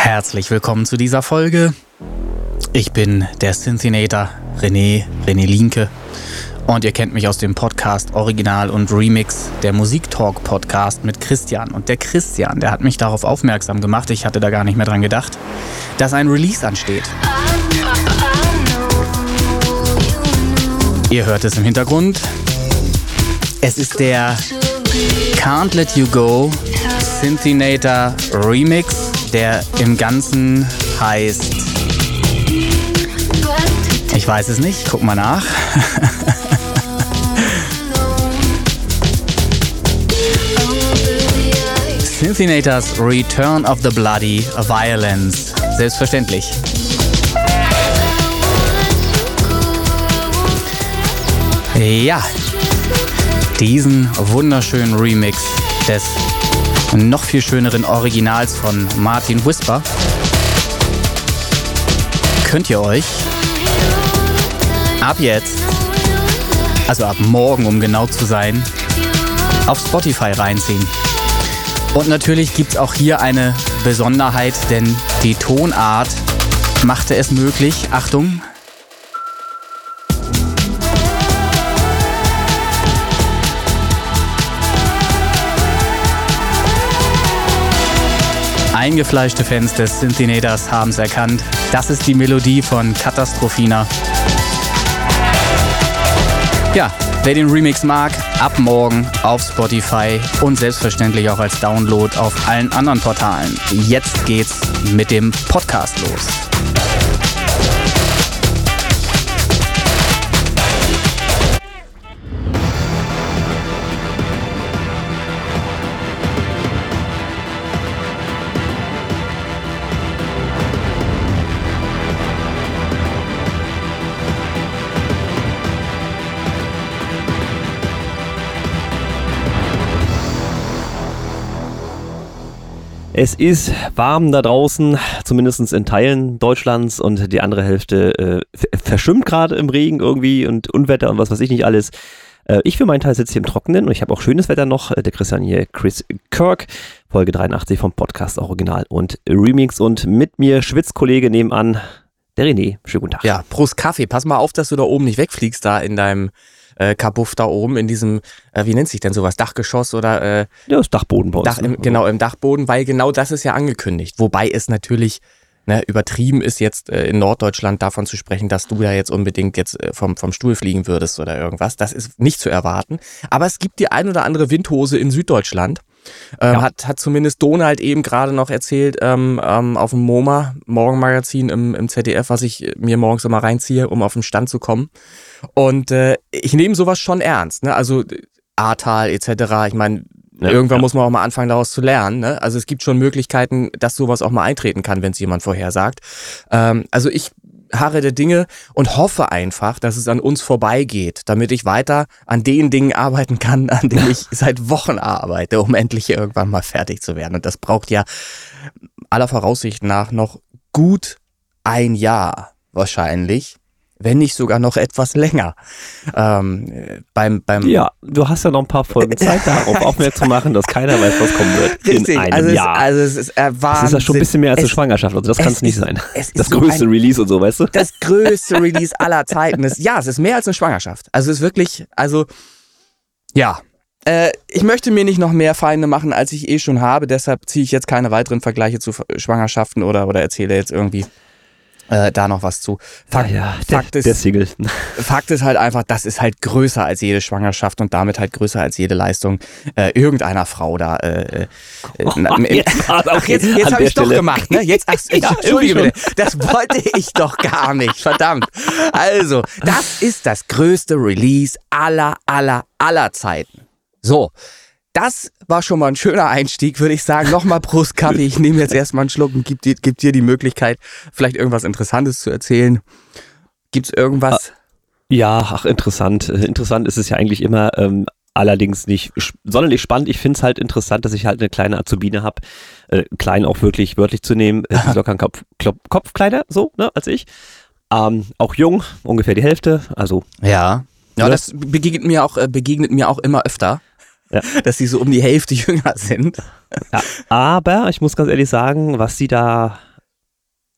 Herzlich willkommen zu dieser Folge. Ich bin der Synthinator René, René Linke. Und ihr kennt mich aus dem Podcast Original und Remix, der Musiktalk Podcast mit Christian. Und der Christian, der hat mich darauf aufmerksam gemacht, ich hatte da gar nicht mehr dran gedacht, dass ein Release ansteht. Ihr hört es im Hintergrund. Es ist der Can't Let You Go Synthinator Remix, der im Ganzen heißt. Ich weiß es nicht, guck mal nach. Synthinators Return of the Bloody Violence. Selbstverständlich. Ja, diesen wunderschönen Remix des noch viel schöneren Originals von Martin Whisper könnt ihr euch ab jetzt, also ab morgen, um genau zu sein, auf Spotify reinziehen. Und natürlich gibt es auch hier eine Besonderheit, denn die Tonart machte es möglich, Achtung, Eingefleischte Fans des Synthinators haben es erkannt. Das ist die Melodie von Katastrophina. Ja, wer den Remix mag, ab morgen auf Spotify und selbstverständlich auch als Download auf allen anderen Portalen. Jetzt geht's mit dem Podcast los. Es ist warm da draußen, zumindest in Teilen Deutschlands und die andere Hälfte äh, verschwimmt gerade im Regen irgendwie und Unwetter und was weiß ich nicht alles. Äh, ich für meinen Teil sitze hier im Trockenen und ich habe auch schönes Wetter noch. Äh, der Christian hier, Chris Kirk, Folge 83 vom Podcast Original und Remix und mit mir Schwitzkollege nebenan, der René. Schönen guten Tag. Ja, Prost Kaffee. Pass mal auf, dass du da oben nicht wegfliegst, da in deinem äh, Kabuff da oben in diesem, äh, wie nennt sich denn sowas, Dachgeschoss oder äh, ja, das Dachboden bei uns. Dach im, ne? Genau, im Dachboden, weil genau das ist ja angekündigt. Wobei es natürlich ne, übertrieben ist, jetzt äh, in Norddeutschland davon zu sprechen, dass du da jetzt unbedingt jetzt äh, vom, vom Stuhl fliegen würdest oder irgendwas. Das ist nicht zu erwarten. Aber es gibt die ein oder andere Windhose in Süddeutschland. Ähm, Ja. hat, hat zumindest Donald eben gerade noch erzählt ähm, ähm, auf dem MoMA, Morgenmagazin im, im ZDF, was ich mir morgens immer reinziehe, um auf den Stand zu kommen. Und äh, ich nehme sowas schon ernst. Ne? Also Ahrtal etc. Ich meine, Ja, irgendwann ja. muss man auch mal anfangen, daraus zu lernen. Ne? Also es gibt schon Möglichkeiten, dass sowas auch mal eintreten kann, wenn es jemand vorhersagt. Ähm, also ich harre der Dinge und hoffe einfach, dass es an uns vorbeigeht, damit ich weiter an den Dingen arbeiten kann, an denen ich seit Wochen arbeite, um endlich irgendwann mal fertig zu werden. Und das braucht ja aller Voraussicht nach noch gut ein Jahr wahrscheinlich, wenn nicht sogar noch etwas länger. Ähm, äh, beim, beim Ja, du hast ja noch ein paar Folgen Zeit, darauf aufmerksam zu machen, dass keiner weiß, was kommen wird. Richtig, in einem also, Jahr. Es, also es ist äh, das ist ja schon ein bisschen mehr als eine Es- Schwangerschaft, also das kann es nicht ist- sein. es Das größte ein- Release und so, weißt du? das größte Release aller Zeiten ist. Ja, es ist mehr als eine Schwangerschaft. Also es ist wirklich, also ja. Äh, ich möchte mir nicht noch mehr Feinde machen, als ich eh schon habe. Deshalb ziehe ich jetzt keine weiteren Vergleiche zu Schwangerschaften oder, oder erzähle jetzt irgendwie äh, da noch was zu. Fakt, ja, der, Fakt, ist, der. Fakt ist halt einfach, das ist halt größer als jede Schwangerschaft und damit halt größer als jede Leistung äh, irgendeiner Frau da. Äh, äh, na, im- jetzt war's, Ach, okay, jetzt, jetzt habe der ich doch Stelle. gemacht, ne? Jetzt, ach, Ja, entschuldige bitte, das wollte ich doch gar nicht, verdammt. Also, das ist das größte Release aller, aller, aller Zeiten. So, das war schon mal ein schöner Einstieg, würde ich sagen. Nochmal Prost Kaffee. Ich nehme jetzt erstmal einen Schluck und gib dir, gib dir die Möglichkeit, vielleicht irgendwas Interessantes zu erzählen. Gibt's irgendwas? Ja, ach, interessant. Äh, Interessant ist es ja eigentlich immer, ähm, allerdings nicht sonderlich spannend. Ich finde es halt interessant, dass ich halt eine kleine Azubine habe. Äh, klein auch wirklich wörtlich zu nehmen. Äh, die ist locker ein Kopf, Klop, Kopf kleiner, so, ne, als ich. Ähm, auch jung, ungefähr die Hälfte. Also, Ja. Ja, Ja. das begegnet mir auch, äh, begegnet mir auch immer öfter. Ja. Dass sie so um die Hälfte jünger sind. ja. Aber ich muss ganz ehrlich sagen, was sie da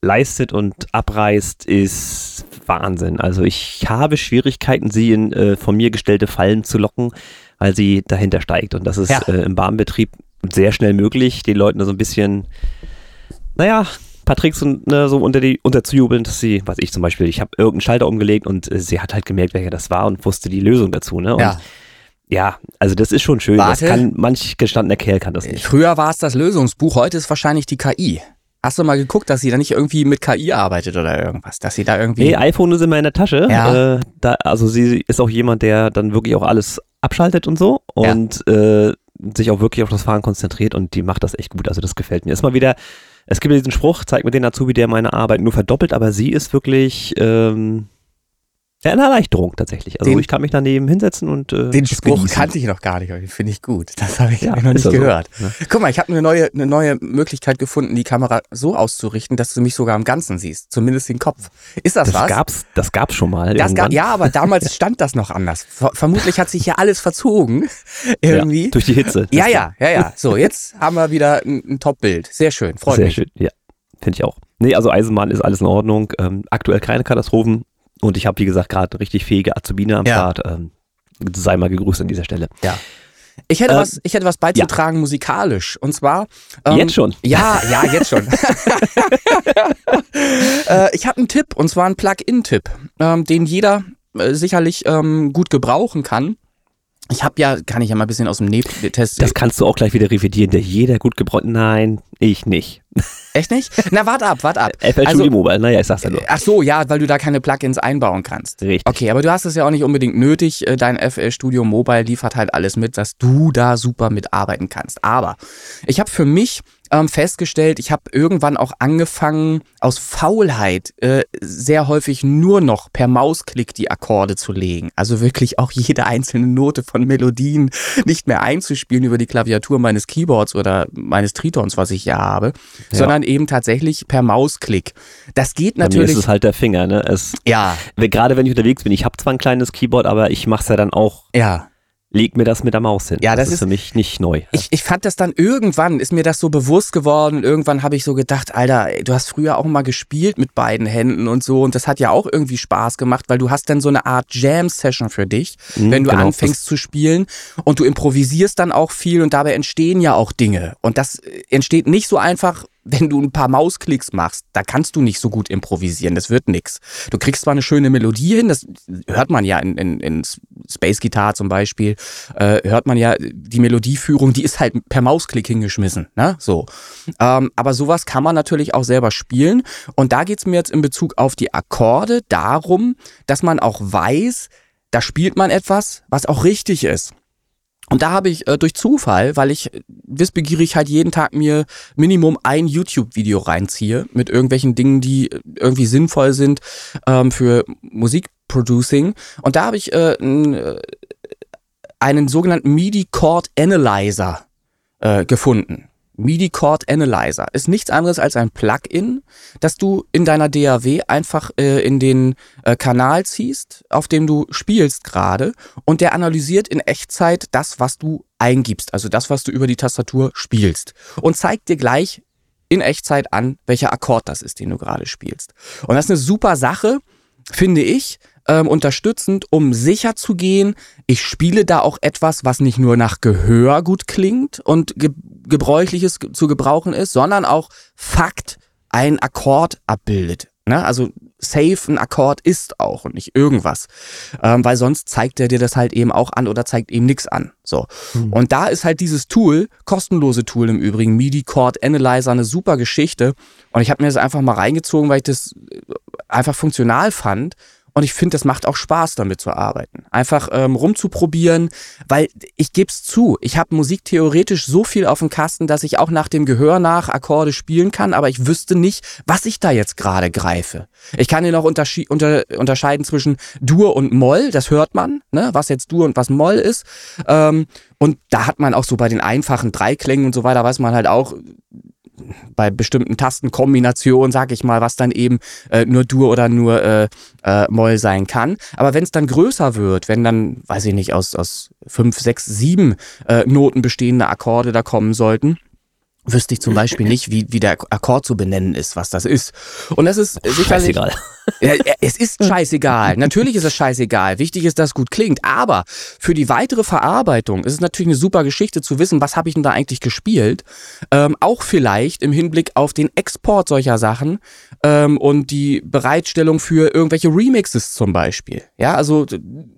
leistet und abreißt, ist Wahnsinn. Also ich habe Schwierigkeiten, sie in äh, von mir gestellte Fallen zu locken, weil sie dahinter steigt. Und das ist ja. äh, im Bahnbetrieb sehr schnell möglich, den Leuten so ein bisschen, naja, paar Tricks und, ne, so unter die unterzujubeln, dass sie, was ich zum Beispiel, ich habe irgendeinen Schalter umgelegt und äh, sie hat halt gemerkt, welcher das war und wusste die Lösung dazu. Ne? Und ja. Ja, also das ist schon schön. Warte. Das kann manch gestandener Kerl kann das nicht. Früher war es das Lösungsbuch, heute ist wahrscheinlich die KI. Hast du mal geguckt, dass sie da nicht irgendwie mit KI arbeitet oder irgendwas? Dass sie da irgendwie. Nee, iPhone ist immer in der Tasche. Ja. Äh, da, also sie ist auch jemand, der dann wirklich auch alles abschaltet und so und ja. äh, sich auch wirklich auf das Fahren konzentriert und die macht das echt gut. Also das gefällt mir. Ist mal wieder, es gibt ja diesen Spruch, zeig mir den Azubi, der meine Arbeit nur verdoppelt, aber sie ist wirklich, ähm, ja, eine Erleichterung tatsächlich. Also den, ich kann mich daneben hinsetzen und äh, Den Spruch genießen. kannte ich noch gar nicht, aber den finde ich gut. Das habe ich ja, noch nicht gehört. So, ne? Guck mal, ich habe eine neue, eine neue Möglichkeit gefunden, die Kamera so auszurichten, dass du mich sogar am Ganzen siehst, zumindest den Kopf. Ist das, das was? Gab's, das gab's schon mal. Das gab, ja, aber damals stand das noch anders. Vermutlich hat sich ja alles verzogen irgendwie. Ja, durch die Hitze. Ja, ja, ja, ja. So, jetzt haben wir wieder ein, ein Top-Bild. Sehr schön, freut Sehr mich. Sehr schön, ja. Finde ich auch. Nee, also Eisenbahn ist alles in Ordnung. Ähm, aktuell keine Katastrophen. Und ich habe, wie gesagt, gerade richtig fähige Azubine am ja. Start. Ähm, sei mal gegrüßt an dieser Stelle. Ja. Ich hätte, ähm, was, ich hätte was beizutragen ja. musikalisch. Und zwar. Ähm, jetzt schon? Ja, ja, jetzt schon. äh, ich habe einen Tipp, und zwar einen Plug-in-Tipp, ähm, den jeder äh, sicherlich ähm, gut gebrauchen kann. Ich habe ja, kann ich ja mal ein bisschen aus dem Nähtest. Das kannst du auch gleich wieder revidieren. Der jeder gut gebräunt. Nein, ich nicht. Echt nicht? Na, warte ab, warte ab. FL also, Studio Mobile, naja, ich sag's ja nur. Ach so, ja, weil du da keine Plugins einbauen kannst. Richtig. Okay, aber du hast es ja auch nicht unbedingt nötig. Äh, dein FL Studio Mobile liefert halt alles mit, dass du da super mitarbeiten kannst. Aber ich habe für mich ähm, festgestellt, ich habe irgendwann auch angefangen, aus Faulheit äh, sehr häufig nur noch per Mausklick die Akkorde zu legen. Also wirklich auch jede einzelne Note von Melodien nicht mehr einzuspielen über die Klaviatur meines Keyboards oder meines Tritons, was ich ja habe, ja. sondern eben tatsächlich per Mausklick. Das geht natürlich. Bei mir ist es halt der Finger, ne? Es, ja. Gerade wenn ich unterwegs bin, ich habe zwar ein kleines Keyboard, aber ich mache es ja dann auch. Ja leg mir das mit der Maus hin. Ja, das, das ist, ist, für mich nicht neu. Ich, ich fand das dann irgendwann, ist mir das so bewusst geworden. Irgendwann habe ich so gedacht, Alter, du hast früher auch mal gespielt mit beiden Händen und so. Und das hat ja auch irgendwie Spaß gemacht, weil du hast dann so eine Art Jam-Session für dich, mhm, wenn du genau, anfängst zu spielen. Und du improvisierst dann auch viel und dabei entstehen ja auch Dinge. Und das entsteht nicht so einfach wenn du ein paar Mausklicks machst, da kannst du nicht so gut improvisieren, das wird nix. Du kriegst zwar eine schöne Melodie hin, das hört man ja in, in, in Space Guitar zum Beispiel, äh, hört man ja, die Melodieführung, die ist halt per Mausklick hingeschmissen, ne? So. Ähm, aber sowas kann man natürlich auch selber spielen. Und da geht's mir jetzt in Bezug auf die Akkorde darum, dass man auch weiß, da spielt man etwas, was auch richtig ist. Und da habe ich äh, durch Zufall, weil ich wissbegierig halt jeden Tag mir Minimum ein YouTube-Video reinziehe mit irgendwelchen Dingen, die irgendwie sinnvoll sind ähm, für Musikproducing. Und da habe ich äh, äh einen sogenannten MIDI-Chord Analyzer äh, gefunden. MIDI Chord Analyzer ist nichts anderes als ein Plugin, das du in deiner DAW einfach äh, in den äh, Kanal ziehst, auf dem du spielst gerade und der analysiert in Echtzeit das, was du eingibst, also das, was du über die Tastatur spielst und zeigt dir gleich in Echtzeit an, welcher Akkord das ist, den du gerade spielst. Und das ist eine super Sache, finde ich, ähm, unterstützend, um sicher zu gehen, ich spiele da auch etwas, was nicht nur nach Gehör gut klingt und ge gebräuchliches zu gebrauchen ist, sondern auch Fakt ein Akkord abbildet. Ne? Also safe ein Akkord ist auch und nicht irgendwas. Ähm, weil sonst zeigt er dir das halt eben auch an oder zeigt eben nichts an. So. Hm. Und da ist halt dieses Tool, kostenlose Tool im Übrigen, MIDI Chord Analyzer, eine super Geschichte. Und ich habe mir das einfach mal reingezogen, weil ich das einfach funktional fand und ich finde, das macht auch Spaß, damit zu arbeiten. Einfach ähm, rumzuprobieren, weil ich gebe es zu, ich habe Musik theoretisch so viel auf dem Kasten, dass ich auch nach dem Gehör nach Akkorde spielen kann, aber ich wüsste nicht, was ich da jetzt gerade greife. Ich kann hier noch unter unterscheiden zwischen Dur und Moll, das hört man, ne, was jetzt Dur und was Moll ist. Ähm, und da hat man auch so bei den einfachen Dreiklängen und so weiter, weiß man halt auch, bei bestimmten Tastenkombinationen, sag ich mal, was dann eben äh, nur Dur oder nur äh, äh, Moll sein kann. Aber wenn es dann größer wird, wenn dann, weiß ich nicht, aus, aus fünf, sechs, sieben äh, Noten bestehende Akkorde da kommen sollten, wüsste ich zum Beispiel nicht, wie, wie der Akkord zu benennen ist, was das ist. Und das ist sicherlich. Scheißegal. Ja, es ist scheißegal. Natürlich ist es scheißegal. Wichtig ist, dass es gut klingt. Aber für die weitere Verarbeitung ist es natürlich eine super Geschichte zu wissen, was habe ich denn da eigentlich gespielt. Ähm, auch vielleicht im Hinblick auf den Export solcher Sachen ähm, und die Bereitstellung für irgendwelche Remixes zum Beispiel. Ja, also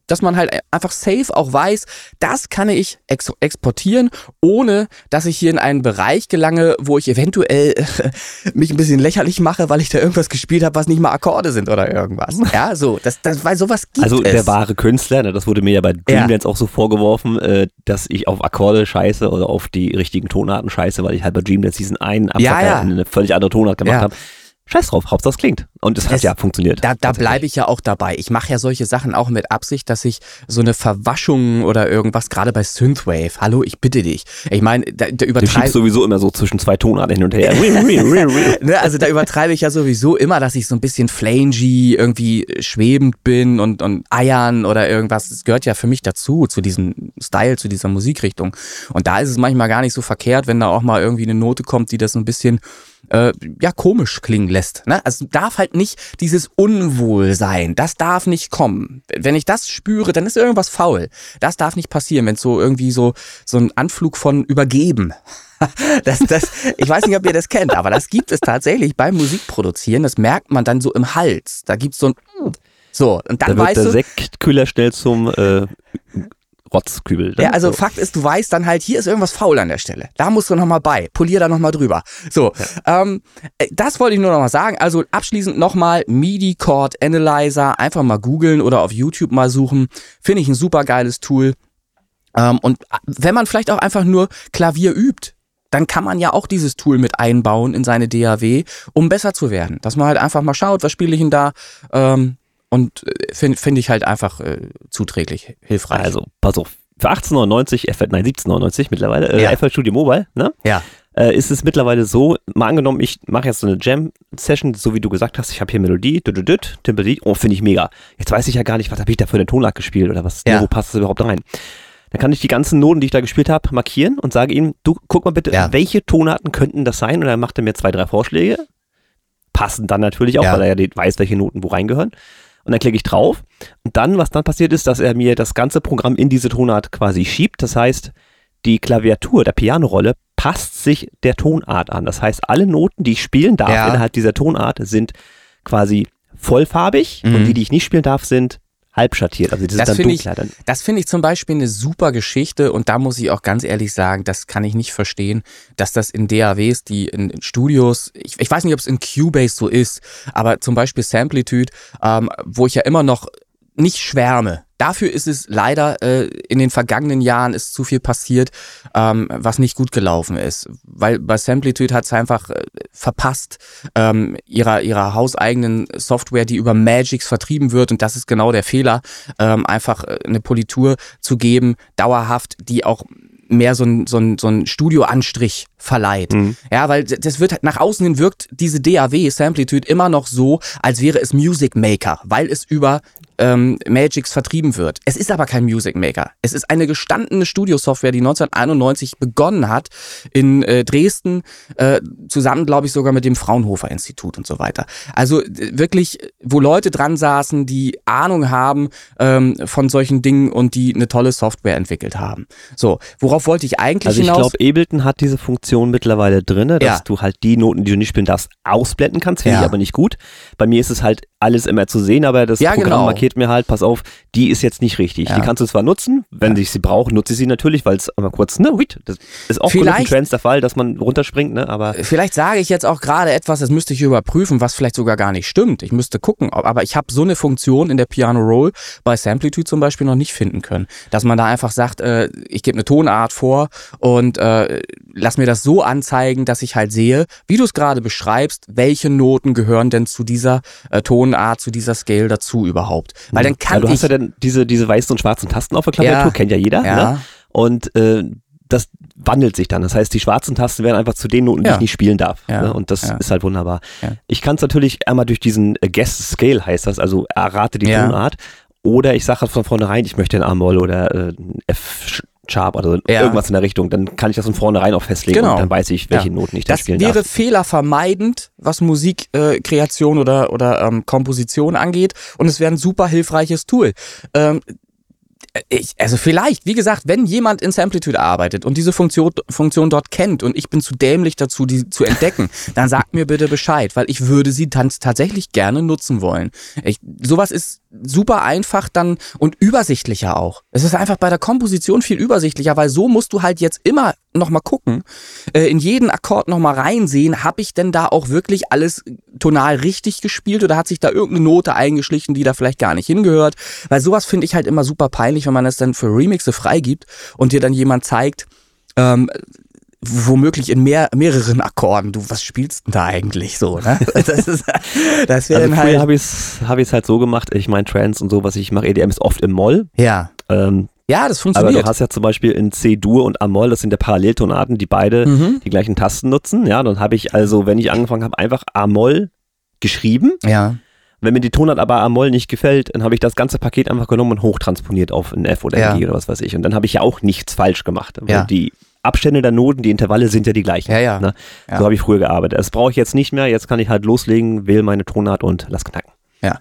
dass man halt einfach safe auch weiß, das kann ich ex exportieren, ohne dass ich hier in einen Bereich gelange, wo ich eventuell mich ein bisschen lächerlich mache, weil ich da irgendwas gespielt habe, was nicht mal Akkorde sind oder irgendwas. Ja, so, das, das, weil sowas gibt also, es. Also der wahre Künstler, ne, das wurde mir ja bei Dreamdance ja. auch so vorgeworfen, äh, dass ich auf Akkorde scheiße oder auf die richtigen Tonarten scheiße, weil ich halt bei Dreamdance diesen einen Absacker ja, ja. in eine völlig andere Tonart gemacht habe. Scheiß drauf, Hauptsache das klingt. Und das, das hat ja funktioniert. Da, da bleibe ich ja auch dabei. Ich mache ja solche Sachen auch mit Absicht, dass ich so eine Verwaschung oder irgendwas, gerade bei Synthwave, hallo, ich bitte dich. Ich meine, da, da übertreibe... Du schiebst sowieso immer so zwischen zwei Tonarten hin und her. ne, also da übertreibe ich ja sowieso immer, dass ich so ein bisschen flangy, irgendwie schwebend bin und, und eiern oder irgendwas. Das gehört ja für mich dazu, zu diesem Style, zu dieser Musikrichtung. Und da ist es manchmal gar nicht so verkehrt, wenn da auch mal irgendwie eine Note kommt, die das ein bisschen äh, ja komisch klingen lässt. Ne? Also darf halt nicht dieses Unwohlsein, das darf nicht kommen. Wenn ich das spüre, dann ist irgendwas faul. Das darf nicht passieren, wenn es so irgendwie so so ein Anflug von übergeben. Das, das, ich weiß nicht, ob ihr das kennt, aber das gibt es tatsächlich beim Musikproduzieren. Das merkt man dann so im Hals. Da gibt es so ein so, und dann da wird weißt der du, Sektkühler schnell zum äh, Rotzkübel. Ja, also so. Fakt ist, du weißt dann halt, hier ist irgendwas faul an der Stelle. Da musst du nochmal bei. Polier da nochmal drüber. So, ja. ähm, äh, das wollte ich nur nochmal sagen. Also abschließend nochmal MIDI Chord Analyzer. Einfach mal googeln oder auf YouTube mal suchen. Finde ich ein super geiles Tool. Ähm, und äh, wenn man vielleicht auch einfach nur Klavier übt, dann kann man ja auch dieses Tool mit einbauen in seine DAW, um besser zu werden. Dass man halt einfach mal schaut, was spiele ich denn da? Ähm, und äh, finde find ich halt einfach äh, zuträglich, hilfreich. Also, pass auf. Für 1899, FL, nein, 1799 mittlerweile, äh, ja. FL Studio Mobile, ne? Ja. Äh, ist es mittlerweile so, mal angenommen, ich mache jetzt so eine Jam-Session, so wie du gesagt hast, ich habe hier Melodie, düdüdüt, Timpellied, oh, finde ich mega. Jetzt weiß ich ja gar nicht, was habe ich da für eine Tonlage gespielt oder was, ja. wo passt das überhaupt rein. Dann kann ich die ganzen Noten, die ich da gespielt habe, markieren und sage ihm, du guck mal bitte, ja. welche Tonarten könnten das sein? Und dann macht er mir zwei, drei Vorschläge. Passen dann natürlich auch, ja. weil er ja weiß, welche Noten wo reingehören und dann klicke ich drauf. Und dann, was dann passiert ist, dass er mir das ganze Programm in diese Tonart quasi schiebt. Das heißt, die Klaviatur der Pianorolle passt sich der Tonart an. Das heißt, alle Noten, die ich spielen darf ja. innerhalb dieser Tonart, sind quasi vollfarbig mhm. und die, die ich nicht spielen darf, sind halb schattiert. Also das finde ich, das finde ich zum Beispiel eine super Geschichte und da muss ich auch ganz ehrlich sagen, das kann ich nicht verstehen, dass das in DAWs, die in Studios, ich, ich weiß nicht, ob es in Cubase so ist, aber zum Beispiel Samplitude, ähm, wo ich ja immer noch nicht schwärme. Dafür ist es leider äh, in den vergangenen Jahren ist zu viel passiert, ähm, was nicht gut gelaufen ist. Weil bei Samplitude hat es einfach äh, verpasst, ähm, ihrer, ihrer hauseigenen Software, die über Magix vertrieben wird, und das ist genau der Fehler, ähm, einfach äh, eine Politur zu geben, dauerhaft, die auch mehr so ein, so ein, so ein Studioanstrich verleiht. Mhm. Ja, weil das wird nach außen hin wirkt diese DAW Samplitude immer noch so, als wäre es Music Maker, weil es über ähm, Magix vertrieben wird. Es ist aber kein Music Maker. Es ist eine gestandene Studiosoftware, die 1991 begonnen hat in äh, Dresden, äh, zusammen, glaube ich, sogar mit dem Fraunhofer Institut und so weiter. Also wirklich, wo Leute dran saßen, die Ahnung haben ähm, von solchen Dingen und die eine tolle Software entwickelt haben. So, worauf wollte ich eigentlich also hinaus? Also ich glaube, Ableton hat diese Funktion mittlerweile drin, dass ja. du halt die Noten, die du nicht spielen darfst, ausblenden kannst. Finde ja. ich aber nicht gut. Bei mir ist es halt alles immer zu sehen, aber das ja, Programm genau. markiert mir halt, pass auf, die ist jetzt nicht richtig. Ja. Die kannst du zwar nutzen, wenn ja. ich sie brauche, nutze ich sie natürlich, weil es einmal kurz, ne, wait, das ist auch vielleicht, Trends der Fall, dass man runterspringt, ne, aber. Vielleicht sage ich jetzt auch gerade etwas, das müsste ich überprüfen, was vielleicht sogar gar nicht stimmt. Ich müsste gucken, aber ich habe so eine Funktion in der Piano Roll bei Samplitude zum Beispiel noch nicht finden können, dass man da einfach sagt, äh, ich gebe eine Tonart vor und äh, lass mir das so anzeigen, dass ich halt sehe, wie du es gerade beschreibst, welche Noten gehören denn zu dieser äh, Tonart, zu dieser Scale dazu überhaupt. Weil dann kann ja, du ich hast ja dann diese, diese weißen und schwarzen Tasten auf der Klaviatur, ja, kennt ja jeder. Ja. Ne? Und äh, das wandelt sich dann. Das heißt, die schwarzen Tasten werden einfach zu den Noten, die ja. ich nicht spielen darf. Ja. Ne? Und das ja. ist halt wunderbar. Ich kann es natürlich einmal durch diesen äh, Guest Scale heißt das, also errate die Tonart. Oder ich sage halt von vornherein, ich möchte ein A-Moll oder äh, F Sharp oder ja. irgendwas in der Richtung. Dann kann ich das von vornherein auch festlegen genau. und dann weiß ich, welche ja. Noten ich da spielen darf. Das wäre fehlervermeidend, was Musikkreation äh, oder, oder ähm, Komposition angeht und es wäre ein super hilfreiches Tool. Ähm, ich, also vielleicht, wie gesagt, wenn jemand in Samplitude arbeitet und diese Funktion, Funktion dort kennt und ich bin zu dämlich dazu, die zu entdecken, dann sagt mir bitte Bescheid, weil ich würde sie dann tatsächlich gerne nutzen wollen. Ich, sowas ist super einfach dann und übersichtlicher auch. Es ist einfach bei der Komposition viel übersichtlicher, weil so musst du halt jetzt immer nochmal gucken, äh, in jeden Akkord nochmal reinsehen, habe ich denn da auch wirklich alles tonal richtig gespielt oder hat sich da irgendeine Note eingeschlichen, die da vielleicht gar nicht hingehört? Weil sowas finde ich halt immer super peinlich, wenn man es dann für Remixe freigibt und dir dann jemand zeigt, ähm, womöglich in mehr, mehreren Akkorden. Du, was spielst denn da eigentlich so? Ne? Das, ist, das wäre also dann halt. habe ich es hab halt so gemacht. Ich meine, Trance und so, was ich mache, EDM ist oft im Moll. Ja. Ähm, ja, das funktioniert. Aber du hast ja zum Beispiel in C-Dur und Amol, das sind ja Paralleltonaten, die beide mhm. die gleichen Tasten nutzen. Ja, dann habe ich also, wenn ich angefangen habe, einfach Amol geschrieben. Ja. Wenn mir die Tonart aber Amol nicht gefällt, dann habe ich das ganze Paket einfach genommen und hochtransponiert auf ein F oder ein ja. G oder was weiß ich. Und dann habe ich ja auch nichts falsch gemacht. Ja. Die Abstände der Noten, die Intervalle sind ja die gleichen. Ja, ja. Ne? ja. So habe ich früher gearbeitet. Das brauche ich jetzt nicht mehr. Jetzt kann ich halt loslegen, wähle meine Tonart und lass knacken. Ja.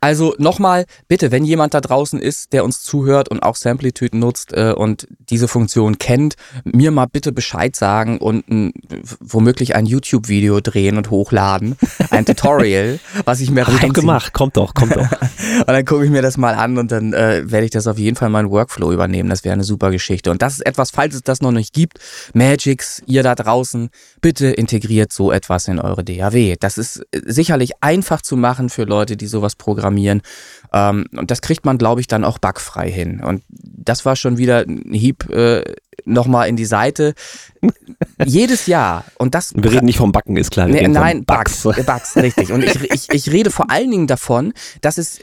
Also nochmal, bitte, wenn jemand da draußen ist, der uns zuhört und auch Samplitude nutzt äh, und diese Funktion kennt, mir mal bitte Bescheid sagen und ein, womöglich ein YouTube-Video drehen und hochladen. Ein Tutorial, was ich mir Hab ich doch gemacht, kommt doch, kommt doch. und dann gucke ich mir das mal an und dann äh, werde ich das auf jeden Fall in meinen Workflow übernehmen. Das wäre eine super Geschichte. Und das ist etwas, falls es das noch nicht gibt, Magics, ihr da draußen, bitte integriert so etwas in eure DAW. Das ist äh, sicherlich einfach zu machen für Leute, die sowas programmieren. Ähm, und das kriegt man, glaube ich, dann auch bugfrei hin. Und das war schon wieder ein Hieb äh, nochmal in die Seite. Jedes Jahr. Und das. Wir reden nicht vom Backen, ist klar. Nee, nein, Bugs. Bugs, Bugs, richtig. Und ich, ich, ich rede vor allen Dingen davon, dass es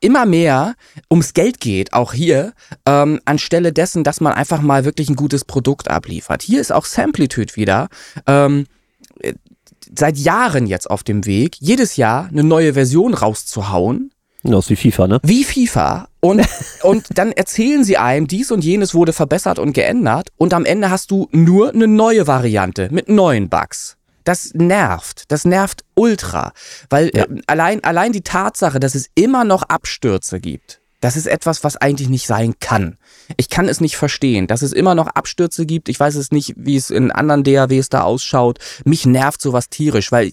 immer mehr ums Geld geht, auch hier, ähm, anstelle dessen, dass man einfach mal wirklich ein gutes Produkt abliefert. Hier ist auch Samplitude wieder. Ähm, seit Jahren jetzt auf dem Weg, jedes Jahr eine neue Version rauszuhauen. Ist wie FIFA, ne? Wie FIFA. Und, und dann erzählen sie einem, dies und jenes wurde verbessert und geändert. Und am Ende hast du nur eine neue Variante mit neuen Bugs. Das nervt. Das nervt ultra. Weil ja. äh, allein, allein die Tatsache, dass es immer noch Abstürze gibt, das ist etwas, was eigentlich nicht sein kann. Ich kann es nicht verstehen, dass es immer noch Abstürze gibt. Ich weiß es nicht, wie es in anderen DAWs da ausschaut. Mich nervt sowas tierisch, weil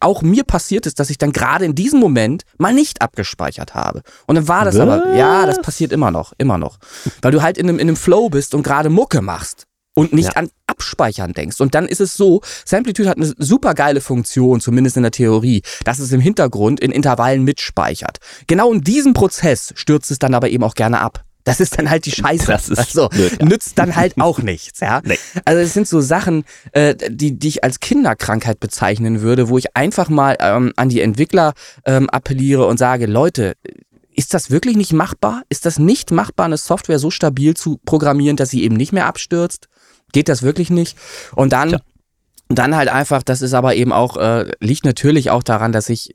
auch mir passiert ist, dass ich dann gerade in diesem Moment mal nicht abgespeichert habe. Und dann war das Was? aber, ja, das passiert immer noch, immer noch. Weil du halt in einem, in einem Flow bist und gerade Mucke machst und nicht ja. an Abspeichern denkst. Und dann ist es so, Samplitude hat eine super geile Funktion, zumindest in der Theorie, dass es im Hintergrund in Intervallen mitspeichert. Genau in diesem Prozess stürzt es dann aber eben auch gerne ab. Das ist dann halt die Scheiße. Das ist also, blöd, ja. nützt dann halt auch nichts, ja. Nee. Also es sind so Sachen, äh, die, die ich als Kinderkrankheit bezeichnen würde, wo ich einfach mal ähm, an die Entwickler ähm, appelliere und sage, Leute, ist das wirklich nicht machbar? Ist das nicht machbar, eine Software so stabil zu programmieren, dass sie eben nicht mehr abstürzt? Geht das wirklich nicht. Und dann, ja. dann halt einfach, das ist aber eben auch, äh, liegt natürlich auch daran, dass ich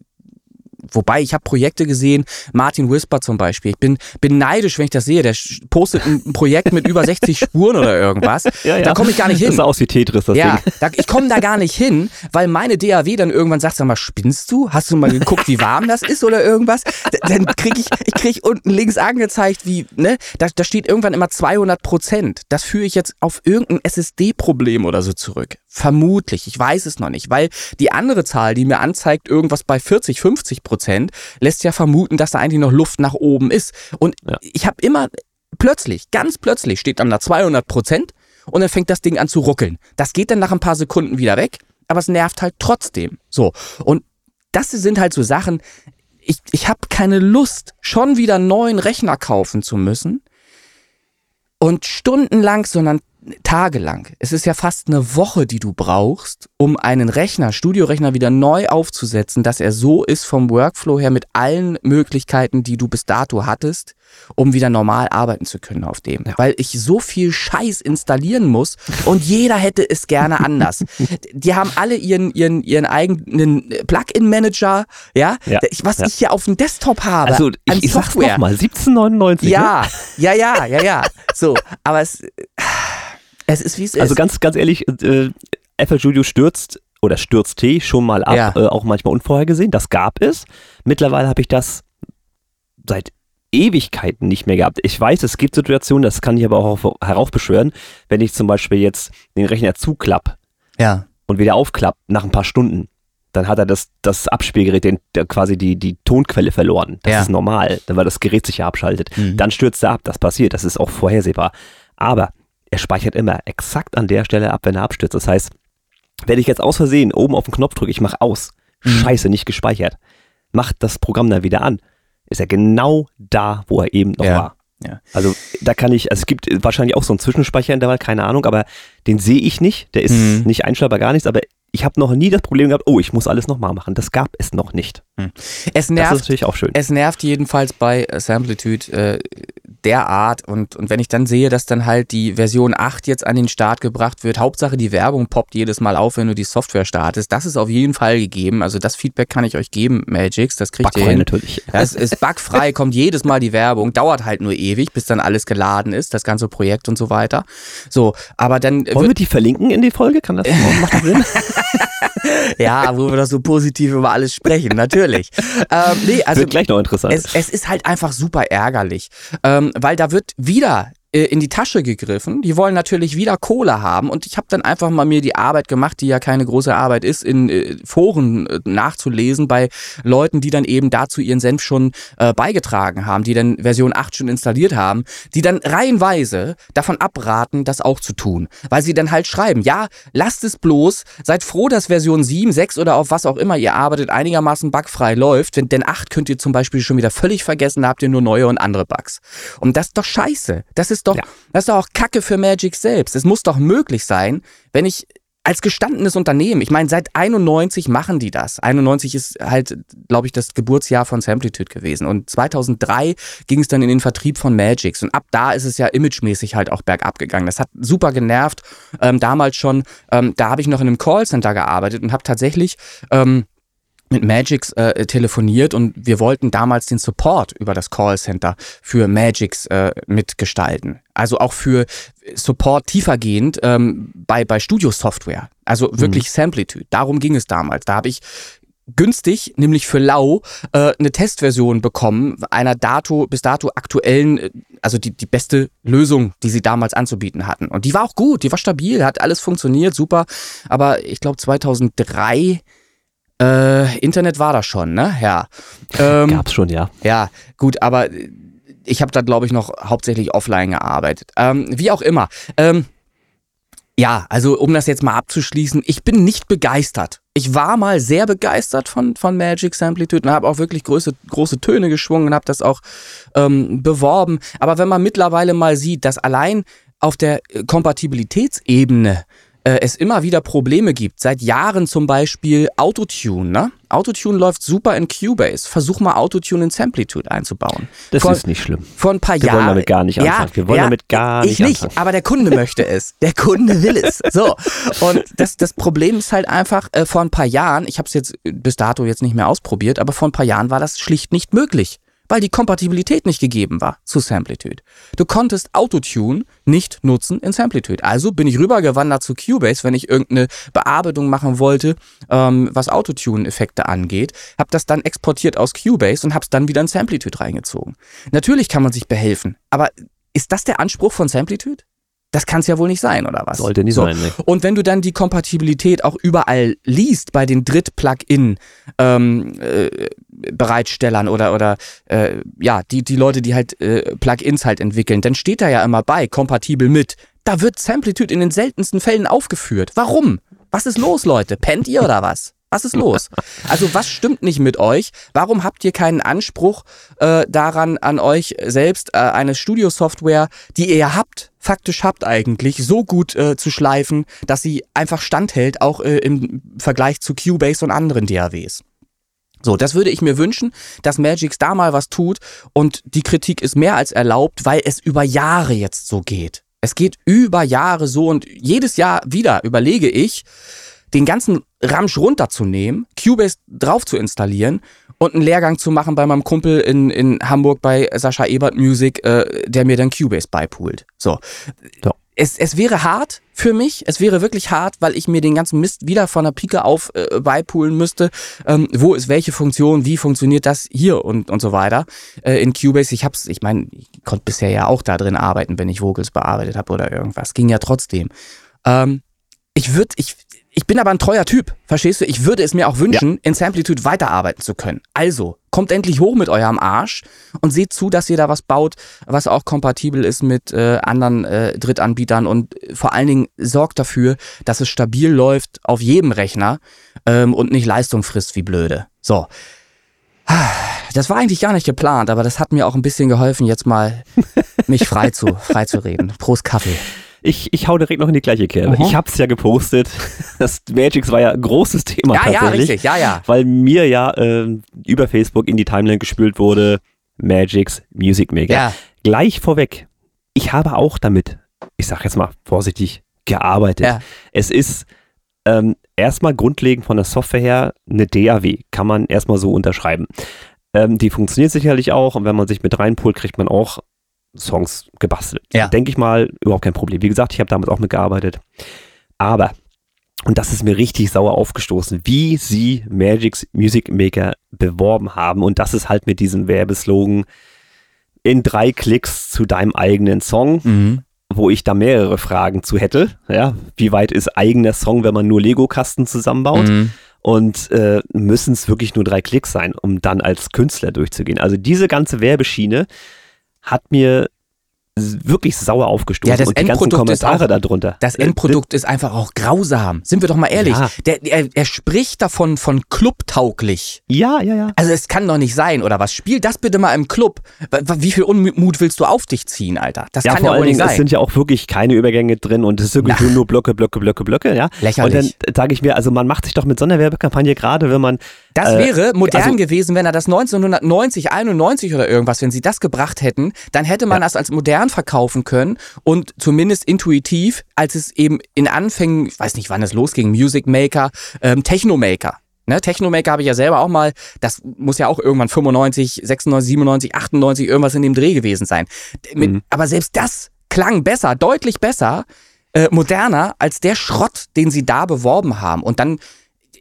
Wobei, ich habe Projekte gesehen, Martin Whisper zum Beispiel. Ich bin, bin neidisch, wenn ich das sehe. Der postet ein Projekt mit über 60 Spuren oder irgendwas. Ja, ja. Da komme ich gar nicht hin. Das sah aus wie Tetris, das ja, Ding. Da, ich komme da gar nicht hin, weil meine DAW dann irgendwann sagt, sag mal, spinnst du? Hast du mal geguckt, wie warm das ist oder irgendwas? Dann kriege ich, ich krieg unten links angezeigt, wie, ne? Da, da steht irgendwann immer 200 Prozent. Das führe ich jetzt auf irgendein SSD-Problem oder so zurück. Vermutlich, ich weiß es noch nicht, weil die andere Zahl, die mir anzeigt, irgendwas bei 40, 50 Prozent, lässt ja vermuten, dass da eigentlich noch Luft nach oben ist. Und ja. ich habe immer plötzlich, ganz plötzlich steht dann da 200 Prozent und dann fängt das Ding an zu ruckeln. Das geht dann nach ein paar Sekunden wieder weg, aber es nervt halt trotzdem. So. Und das sind halt so Sachen, ich, ich habe keine Lust, schon wieder einen neuen Rechner kaufen zu müssen und stundenlang, sondern tagelang. Es ist ja fast eine Woche, die du brauchst, um einen Rechner, Studiorechner wieder neu aufzusetzen, dass er so ist vom Workflow her mit allen Möglichkeiten, die du bis dato hattest, um wieder normal arbeiten zu können auf dem. Ja. Weil ich so viel Scheiß installieren muss und jeder hätte es gerne anders. die haben alle ihren, ihren, ihren eigenen Plugin-Manager, ja, ja. was ja. ich hier auf dem Desktop habe. Also ich, ich sag's nochmal, 1799. Ja, ne? ja, ja, ja, ja. So, aber es, es ist wie es also ist. Also ganz, ganz ehrlich, äh, FL Studio stürzt oder stürzt T schon mal ab, ja. äh, auch manchmal unvorhergesehen. Das gab es. Mittlerweile habe ich das seit Ewigkeiten nicht mehr gehabt. Ich weiß, es gibt Situationen, das kann ich aber auch heraufbeschwören, wenn ich zum Beispiel jetzt den Rechner zuklapp ja. und wieder aufklapp nach ein paar Stunden, dann hat er das, das Abspielgerät den, quasi die, die Tonquelle verloren. Das ja. ist normal, weil das Gerät sich ja abschaltet. Mhm. Dann stürzt er ab, das passiert, das ist auch vorhersehbar. Aber er speichert immer exakt an der Stelle ab, wenn er abstürzt. Das heißt, wenn ich jetzt aus Versehen oben auf den Knopf drücke, ich mache aus, mhm. scheiße, nicht gespeichert, macht das Programm dann wieder an, ist er genau da, wo er eben noch ja. war. Ja. Also da kann ich, also es gibt wahrscheinlich auch so einen Zwischenspeicher in der Wahl, keine Ahnung, aber den sehe ich nicht. Der ist mhm. nicht einstellbar, gar nichts, aber ich habe noch nie das Problem gehabt, oh, ich muss alles nochmal machen. Das gab es noch nicht. Hm. Es nervt, das ist natürlich auch schön. Es nervt jedenfalls bei Samplitude äh, derart und, und wenn ich dann sehe, dass dann halt die Version 8 jetzt an den Start gebracht wird, Hauptsache die Werbung poppt jedes Mal auf, wenn du die Software startest, das ist auf jeden Fall gegeben. Also das Feedback kann ich euch geben, Magix, das kriegt bugfrei ihr hin. natürlich. Das ist bugfrei, kommt jedes Mal die Werbung, dauert halt nur ewig, bis dann alles geladen ist, das ganze Projekt und so weiter. So, aber dann Wollen wir die verlinken in die Folge? Kann das macht das Sinn? ja, wo wir doch so positiv über alles sprechen, natürlich. Ähm, nee, also wird gleich noch interessant. Es, es ist halt einfach super ärgerlich, ähm, weil da wird wieder in die Tasche gegriffen. Die wollen natürlich wieder Kohle haben und ich habe dann einfach mal mir die Arbeit gemacht, die ja keine große Arbeit ist, in äh, Foren äh, nachzulesen bei Leuten, die dann eben dazu ihren Senf schon äh, beigetragen haben, die dann Version 8 schon installiert haben, die dann reihenweise davon abraten, das auch zu tun, weil sie dann halt schreiben, ja, lasst es bloß, seid froh, dass Version 7, 6 oder auf was auch immer ihr arbeitet, einigermaßen bugfrei läuft, denn, denn 8 könnt ihr zum Beispiel schon wieder völlig vergessen, da habt ihr nur neue und andere Bugs. Und das ist doch scheiße. Das ist doch, ja. das ist doch auch Kacke für Magic selbst. Es muss doch möglich sein, wenn ich als gestandenes Unternehmen, ich meine, seit 91 machen die das. 91 ist halt, glaube ich, das Geburtsjahr von Samplitude gewesen. Und 2003 ging es dann in den Vertrieb von Magix. Und ab da ist es ja imagemäßig halt auch bergab gegangen. Das hat super genervt. Ähm, damals schon, ähm, da habe ich noch in einem Callcenter gearbeitet und habe tatsächlich ähm, mit Magix äh, telefoniert und wir wollten damals den Support über das Callcenter für Magix äh, mitgestalten. Also auch für Support tiefergehend ähm, bei, bei Studio-Software. Also mhm. wirklich mhm. Samplitude. Darum ging es damals. Da habe ich günstig, nämlich für lau, äh, eine Testversion bekommen, einer dato, bis dato aktuellen, äh, also die, die beste Lösung, die sie damals anzubieten hatten. Und die war auch gut, die war stabil, hat alles funktioniert, super. Aber ich glaube 2003 äh, Internet war das schon, ne? Ja. Ähm, Gab's schon, ja. Ja, gut, aber ich habe da, glaube ich, noch hauptsächlich offline gearbeitet. Ähm, wie auch immer. Ähm, ja, also um das jetzt mal abzuschließen, ich bin nicht begeistert. Ich war mal sehr begeistert von, von Magic Samplitude und habe auch wirklich große, große Töne geschwungen und habe das auch ähm, beworben. Aber wenn man mittlerweile mal sieht, dass allein auf der Kompatibilitätsebene äh, es immer wieder Probleme gibt. Seit Jahren zum Beispiel Autotune. Ne? Autotune läuft super in Cubase. Versuch mal Autotune in Samplitude einzubauen. Das vor, ist nicht schlimm. Vor ein paar Wir Jahren. Wir wollen damit gar nicht anfangen. Ja, Wir wollen ja, damit gar nicht Ich nicht, anfangen. aber der Kunde möchte es. Der Kunde will es. So. Und das, das Problem ist halt einfach, äh, vor ein paar Jahren, ich habe es jetzt bis dato jetzt nicht mehr ausprobiert, aber vor ein paar Jahren war das schlicht nicht möglich weil die Kompatibilität nicht gegeben war zu Samplitude. Du konntest Autotune nicht nutzen in Samplitude. Also bin ich rübergewandert zu Cubase, wenn ich irgendeine Bearbeitung machen wollte, ähm, was Autotune-Effekte angeht, habe das dann exportiert aus Cubase und habe es dann wieder in Samplitude reingezogen. Natürlich kann man sich behelfen, aber ist das der Anspruch von Samplitude? Das kann es ja wohl nicht sein, oder was? Sollte nicht so. sein, ne? Und wenn du dann die Kompatibilität auch überall liest bei den Dritt-Plugin ähm, äh, Bereitstellern oder oder äh, ja, die, die Leute, die halt äh, Plugins halt entwickeln, dann steht da ja immer bei, kompatibel mit. Da wird Samplitude in den seltensten Fällen aufgeführt. Warum? Was ist los, Leute? Pennt ihr oder was? Was ist los? Also was stimmt nicht mit euch? Warum habt ihr keinen Anspruch äh, daran, an euch selbst äh, eine Studio-Software, die ihr habt, faktisch habt eigentlich, so gut äh, zu schleifen, dass sie einfach standhält, auch äh, im Vergleich zu Cubase und anderen DAWs? So, das würde ich mir wünschen, dass Magix da mal was tut und die Kritik ist mehr als erlaubt, weil es über Jahre jetzt so geht. Es geht über Jahre so und jedes Jahr wieder überlege ich, den ganzen Ramsch runterzunehmen, Cubase drauf zu installieren und einen Lehrgang zu machen bei meinem Kumpel in, in Hamburg bei Sascha Ebert Music, äh, der mir dann Cubase beipoolt. So. so. Es, es wäre hart für mich, es wäre wirklich hart, weil ich mir den ganzen Mist wieder von der Pike auf äh, beipoolen müsste. Ähm, wo ist welche Funktion, wie funktioniert das hier und, und so weiter äh, in Cubase. Ich hab's, ich meine, ich konnte bisher ja auch da drin arbeiten, wenn ich Vocals bearbeitet habe oder irgendwas. Ging ja trotzdem. Ähm, ich würde, ich, ich bin aber ein treuer Typ, verstehst du? Ich würde es mir auch wünschen, ja. in Samplitude weiterarbeiten zu können. Also, kommt endlich hoch mit eurem Arsch und seht zu, dass ihr da was baut, was auch kompatibel ist mit äh, anderen äh, Drittanbietern und vor allen Dingen sorgt dafür, dass es stabil läuft auf jedem Rechner ähm, und nicht Leistung frisst wie blöde. So. Das war eigentlich gar nicht geplant, aber das hat mir auch ein bisschen geholfen, jetzt mal mich frei zu, frei zu reden. Prost Kaffee. Ich, ich hau direkt noch in die gleiche Kerbe. -huh. Ich hab's ja gepostet. Das Magix war ja ein großes Thema ja, tatsächlich. Ja, richtig, ja, ja. Weil mir ja äh, über Facebook in die Timeline gespült wurde, Magix Music Maker. Ja. Gleich vorweg, ich habe auch damit, ich sag jetzt mal vorsichtig, gearbeitet. Ja. Es ist ähm, erstmal grundlegend von der Software her eine DAW, kann man erstmal so unterschreiben. Ähm, die funktioniert sicherlich auch und wenn man sich mit reinpult, kriegt man auch Songs gebastelt. Ja. Denke ich mal, überhaupt kein Problem. Wie gesagt, ich habe damals auch mitgearbeitet. Aber, und das ist mir richtig sauer aufgestoßen, wie sie Magic's Music Maker beworben haben. Und das ist halt mit diesem Werbeslogan in drei Klicks zu deinem eigenen Song. Mhm. Wo ich da mehrere Fragen zu hätte. Ja, wie weit ist eigener Song, wenn man nur Lego-Kasten zusammenbaut? Mhm und äh, müssen es wirklich nur drei Klicks sein, um dann als Künstler durchzugehen. Also diese ganze Werbeschiene hat mir wirklich sauer aufgestoßen ja, das und die ganzen Kommentare auch, darunter. Das Endprodukt ist einfach auch grausam. Sind wir doch mal ehrlich. Ja. Der, er, er spricht davon von clubtauglich. Ja, ja, ja. Also es kann doch nicht sein, oder was? Spiel das bitte mal im Club. Wie viel Unmut willst du auf dich ziehen, Alter? Das ja, kann vor ja wohl nicht sein. Es sind ja auch wirklich keine Übergänge drin und es ist wirklich Ach. nur Blöcke, Blöcke, Blöcke, Blöcke, ja. Lächerlich. Und dann sage ich mir, also man macht sich doch mit so einer Werbekampagne gerade, wenn man das äh, wäre modern also, gewesen, wenn er das 1990, 91 oder irgendwas, wenn sie das gebracht hätten, dann hätte man ja. das als modern verkaufen können und zumindest intuitiv, als es eben in Anfängen, ich weiß nicht, wann es losging, Music Maker, ähm, Techno Maker. Ne, Technomaker habe ich ja selber auch mal, das muss ja auch irgendwann 95, 96, 97, 98, irgendwas in dem Dreh gewesen sein. Mit, mhm. Aber selbst das klang besser, deutlich besser, äh, moderner als der Schrott, den sie da beworben haben. Und dann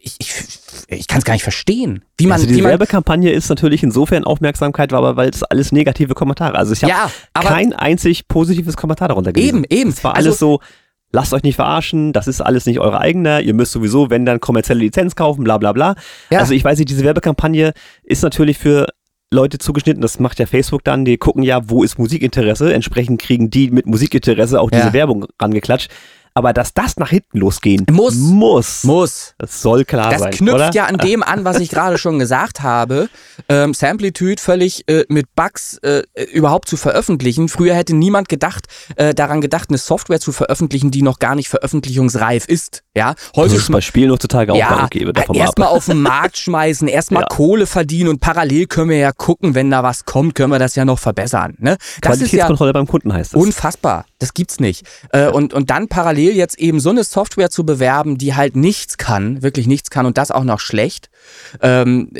ich, ich, ich kann es gar nicht verstehen. Wie man, also die Werbekampagne ist natürlich insofern Aufmerksamkeit, aber weil es alles negative Kommentare. Also ich habe ja, kein einzig positives Kommentar darunter gelesen. Eben, eben. Es war also, alles so, lasst euch nicht verarschen, das ist alles nicht eure eigene, ihr müsst sowieso, wenn dann kommerzielle Lizenz kaufen, bla bla bla. Ja. Also ich weiß nicht, diese Werbekampagne ist natürlich für Leute zugeschnitten, das macht ja Facebook dann, die gucken ja, wo ist Musikinteresse, entsprechend kriegen die mit Musikinteresse auch diese ja. Werbung rangeklatscht. Aber dass das nach hinten losgehen muss, muss, muss. Das soll klar das sein. Das knüpft oder? ja an dem an, was ich gerade schon gesagt habe. Ähm, Samplitude völlig äh, mit Bugs äh, überhaupt zu veröffentlichen. Früher hätte niemand gedacht, äh, daran gedacht, eine Software zu veröffentlichen, die noch gar nicht veröffentlichungsreif ist. Ja, heute das ist bei Spielen heutzutage auch ja, gebe. Erstmal auf den Markt schmeißen, erstmal ja. Kohle verdienen und parallel können wir ja gucken, wenn da was kommt, können wir das ja noch verbessern. Ne? Das ist ja beim Kunden heißt das. Unfassbar. Das gibt's nicht. Äh, und, und dann parallel jetzt eben so eine Software zu bewerben, die halt nichts kann, wirklich nichts kann und das auch noch schlecht. Ähm,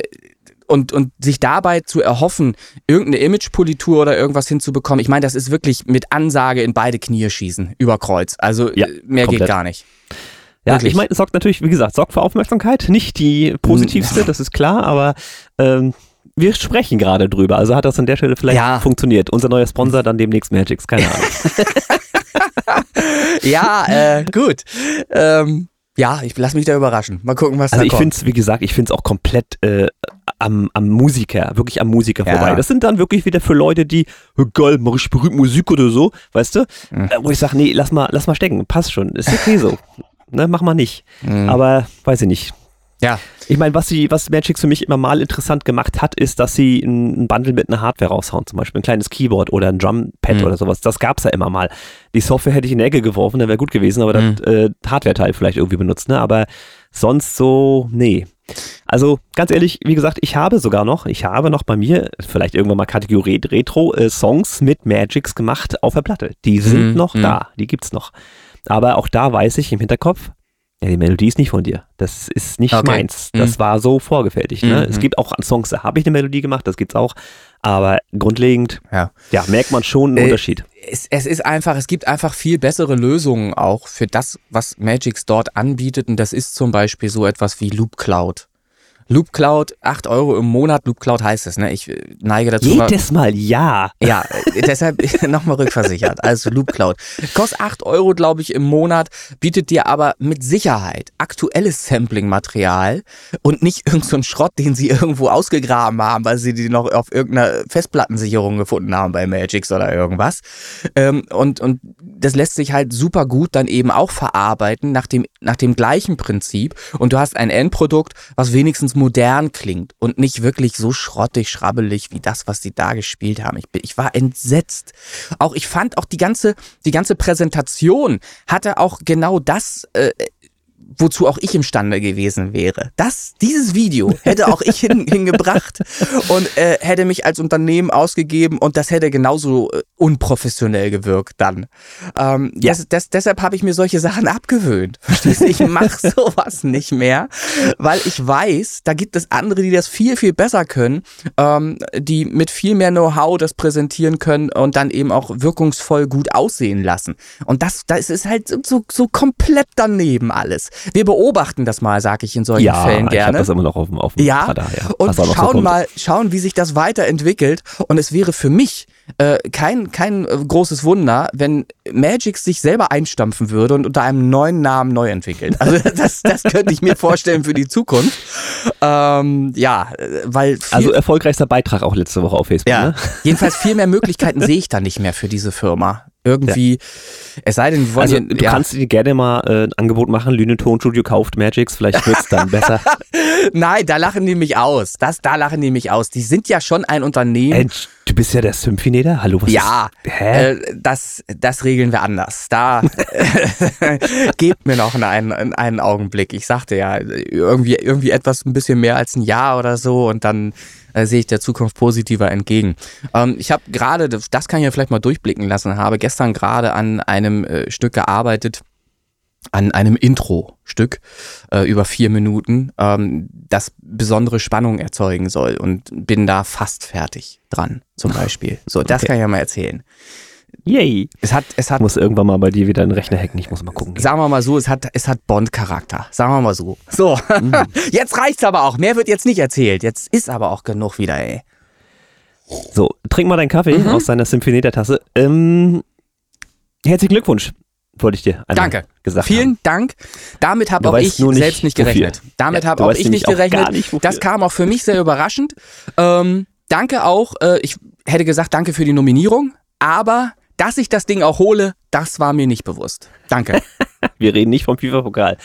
und, und sich dabei zu erhoffen, irgendeine Imagepolitur oder irgendwas hinzubekommen, ich meine, das ist wirklich mit Ansage in beide Knie schießen, über Kreuz. Also ja, äh, mehr komplett. geht gar nicht. Ja, Wirklich? ich meine, sorgt natürlich, wie gesagt, sorgt für Aufmerksamkeit. Nicht die positivste, das ist klar, aber ähm, wir sprechen gerade drüber. Also hat das an der Stelle vielleicht ja. funktioniert. Unser neuer Sponsor dann demnächst Magix, keine Ahnung. ja, äh, gut. Ähm, ja, ich lasse mich da überraschen. Mal gucken, was also da ich finde es, wie gesagt, ich finde es auch komplett äh, am, am Musiker, wirklich am Musiker ja. vorbei. Das sind dann wirklich wieder für Leute, die, oh, geil, mache ich berühmt Musik oder so, weißt du? Mhm. Äh, wo ich sage, nee, lass mal, lass mal stecken, passt schon, ist okay so. ne, mach mal nicht. Mhm. Aber weiß ich nicht Ja. Ich meine, was sie, was Magic für mich immer mal interessant gemacht hat, ist, dass sie ein Bundle mit einer Hardware raushauen, zum Beispiel ein kleines Keyboard oder ein Drumpad Mhm. oder sowas. Das gab's ja immer mal. Die Software hätte ich in die Ecke geworfen, dann wäre gut gewesen, aber Mhm. das äh, Hardware-Teil vielleicht irgendwie benutzt, ne? Aber sonst so, nee. Also ganz ehrlich, wie gesagt, ich habe sogar noch, ich habe noch bei mir, vielleicht irgendwann mal Kategorie Retro, äh, Songs mit Magics gemacht auf der Platte. Die sind Mhm, noch mhm. da, die gibt's noch. Aber auch da weiß ich im Hinterkopf, ja, die Melodie ist nicht von dir. Das ist nicht Okay. meins. Das war so vorgefertigt. Ne? Mhm. Es gibt auch Songs, da habe ich eine Melodie gemacht, das gibt's auch. Aber grundlegend, Ja. ja, merkt man schon einen Äh, Unterschied. Es, es ist einfach, es gibt einfach viel bessere Lösungen auch für das, was Magix dort anbietet. Und das ist zum Beispiel so etwas wie Loop Cloud. Loop Cloud, 8 Euro im Monat, Loop Cloud heißt es, ne? Ich äh, neige dazu mal. Jedes Mal ja. Ja, äh, deshalb nochmal rückversichert. Also Loop Cloud. Kostet 8 Euro, glaube ich, im Monat, bietet dir aber mit Sicherheit aktuelles Sampling-Material und nicht irgendein so ein Schrott, den sie irgendwo ausgegraben haben, weil sie die noch auf irgendeiner Festplattensicherung gefunden haben bei Magix oder irgendwas. Ähm, und, und das lässt sich halt super gut dann eben auch verarbeiten nach dem, nach dem gleichen Prinzip. Und du hast ein Endprodukt, was wenigstens modern klingt und nicht wirklich so schrottig, schrabbelig wie das, was sie da gespielt haben. Ich, ich war entsetzt. Auch ich fand auch die ganze, die ganze Präsentation hatte auch genau das, äh, wozu auch ich imstande gewesen wäre. Das, dieses Video hätte auch ich hin, hingebracht und äh, hätte mich als Unternehmen ausgegeben und das hätte genauso äh, unprofessionell gewirkt dann. Ähm, Ja. das, das, deshalb habe ich mir solche Sachen abgewöhnt. Verstehst du? Ich mache sowas nicht mehr, weil ich weiß, da gibt es andere, die das viel, viel besser können, ähm, die mit viel mehr Know-how das präsentieren können und dann eben auch wirkungsvoll gut aussehen lassen. Und das, das ist halt so, so komplett daneben alles. Wir beobachten das mal, sag ich in solchen Ja, Fällen ich habe gerne. das immer noch auf dem, auf dem Ja, Radar. Ja, und so schauen kommt. mal, schauen, wie sich das weiterentwickelt. Und es wäre für mich äh, kein, kein äh, großes Wunder, wenn Magic sich selber einstampfen würde und unter einem neuen Namen neu entwickelt. Also das, das könnte ich mir vorstellen für die Zukunft. Ähm, ja, äh, weil viel, Also erfolgreichster Beitrag auch letzte Woche auf Facebook. ja, Ne? jedenfalls viel mehr Möglichkeiten sehe ich da nicht mehr für diese Firma. Irgendwie, es sei denn, wir wollen Also du ja. kannst dir gerne mal äh, ein Angebot machen, Lüne Tonstudio kauft Magics, vielleicht wird's dann besser. Nein, da lachen die mich aus. Das, da lachen die mich aus. Die sind ja schon ein Unternehmen. Ey, du bist ja der Symphonieter. Hallo, was Ja, ist? Hä? äh, das, das regeln wir anders. Da gebt mir noch einen, einen, einen Augenblick. Ich sagte ja, irgendwie, irgendwie etwas ein bisschen mehr als ein Jahr oder so und dann äh, sehe ich der Zukunft positiver entgegen. Ähm, ich habe gerade, das kann ich ja vielleicht mal durchblicken lassen, habe gestern gerade an einem äh, Stück gearbeitet, an einem Intro-Stück äh, über vier Minuten, ähm, das besondere Spannung erzeugen soll und bin da fast fertig dran, zum Beispiel. So, das Okay. kann ich ja mal erzählen. Yay. Es hat, es Ich hat, muss irgendwann mal bei dir wieder einen Rechner hacken. Ich muss mal gucken. sagen wir mal so, es hat, es hat Bond-Charakter. Sagen wir mal so. So, Mhm. jetzt reicht's aber auch. Mehr wird jetzt nicht erzählt. Jetzt ist aber auch genug wieder, ey. So, trink mal deinen Kaffee Mhm. aus deiner Symphonieter-Tasse. Ähm, herzlichen Glückwunsch, wollte ich dir einmal Danke. gesagt Vielen haben. Dank. Damit habe auch ich nur nicht, selbst nicht wofür. gerechnet. Damit Ja, habe du auch weißt ich nicht auch gerechnet. gar nicht, wofür. das kam auch für mich sehr überraschend. Ähm, danke auch. Äh, ich hätte gesagt, danke für die Nominierung. Aber dass ich das Ding auch hole, das war mir nicht bewusst. Danke. Wir reden nicht vom FIFA-Pokal.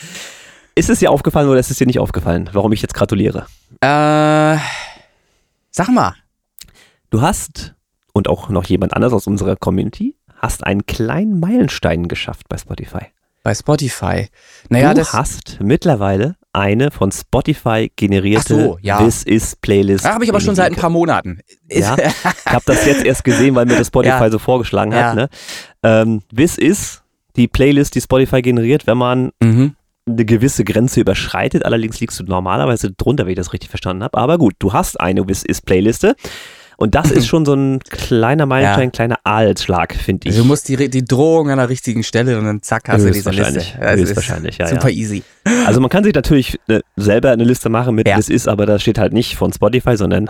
Ist es dir aufgefallen oder ist es dir nicht aufgefallen, warum ich jetzt gratuliere? äh, sag mal. Du hast, und auch noch jemand anders aus unserer Community, hast einen kleinen Meilenstein geschafft bei Spotify. Bei Spotify. Naja, du das. hast mittlerweile eine von Spotify generierte so, ja. This Is Playlist. Da habe ich aber schon seit ein paar Monaten. Ja, ich habe das jetzt erst gesehen, weil mir das Spotify Ja. so vorgeschlagen hat. Ne? Ähm, This Is die Playlist, die Spotify generiert, wenn man mhm. eine gewisse Grenze überschreitet. Allerdings liegst du normalerweise drunter, wenn ich das richtig verstanden habe. Aber gut, du hast eine This Is Playliste. Und das ist schon so ein kleiner Meilenstein, Ja. kleiner Aalschlag, finde ich. Du musst die, die Drohung an der richtigen Stelle und dann zack hast du diese Höchstwahrscheinlich. Liste. Das ist Höchstwahrscheinlich, ja, Super ja. easy. Also man kann sich natürlich äh, selber eine Liste machen mit Ja. This Is, aber da steht halt nicht von Spotify, sondern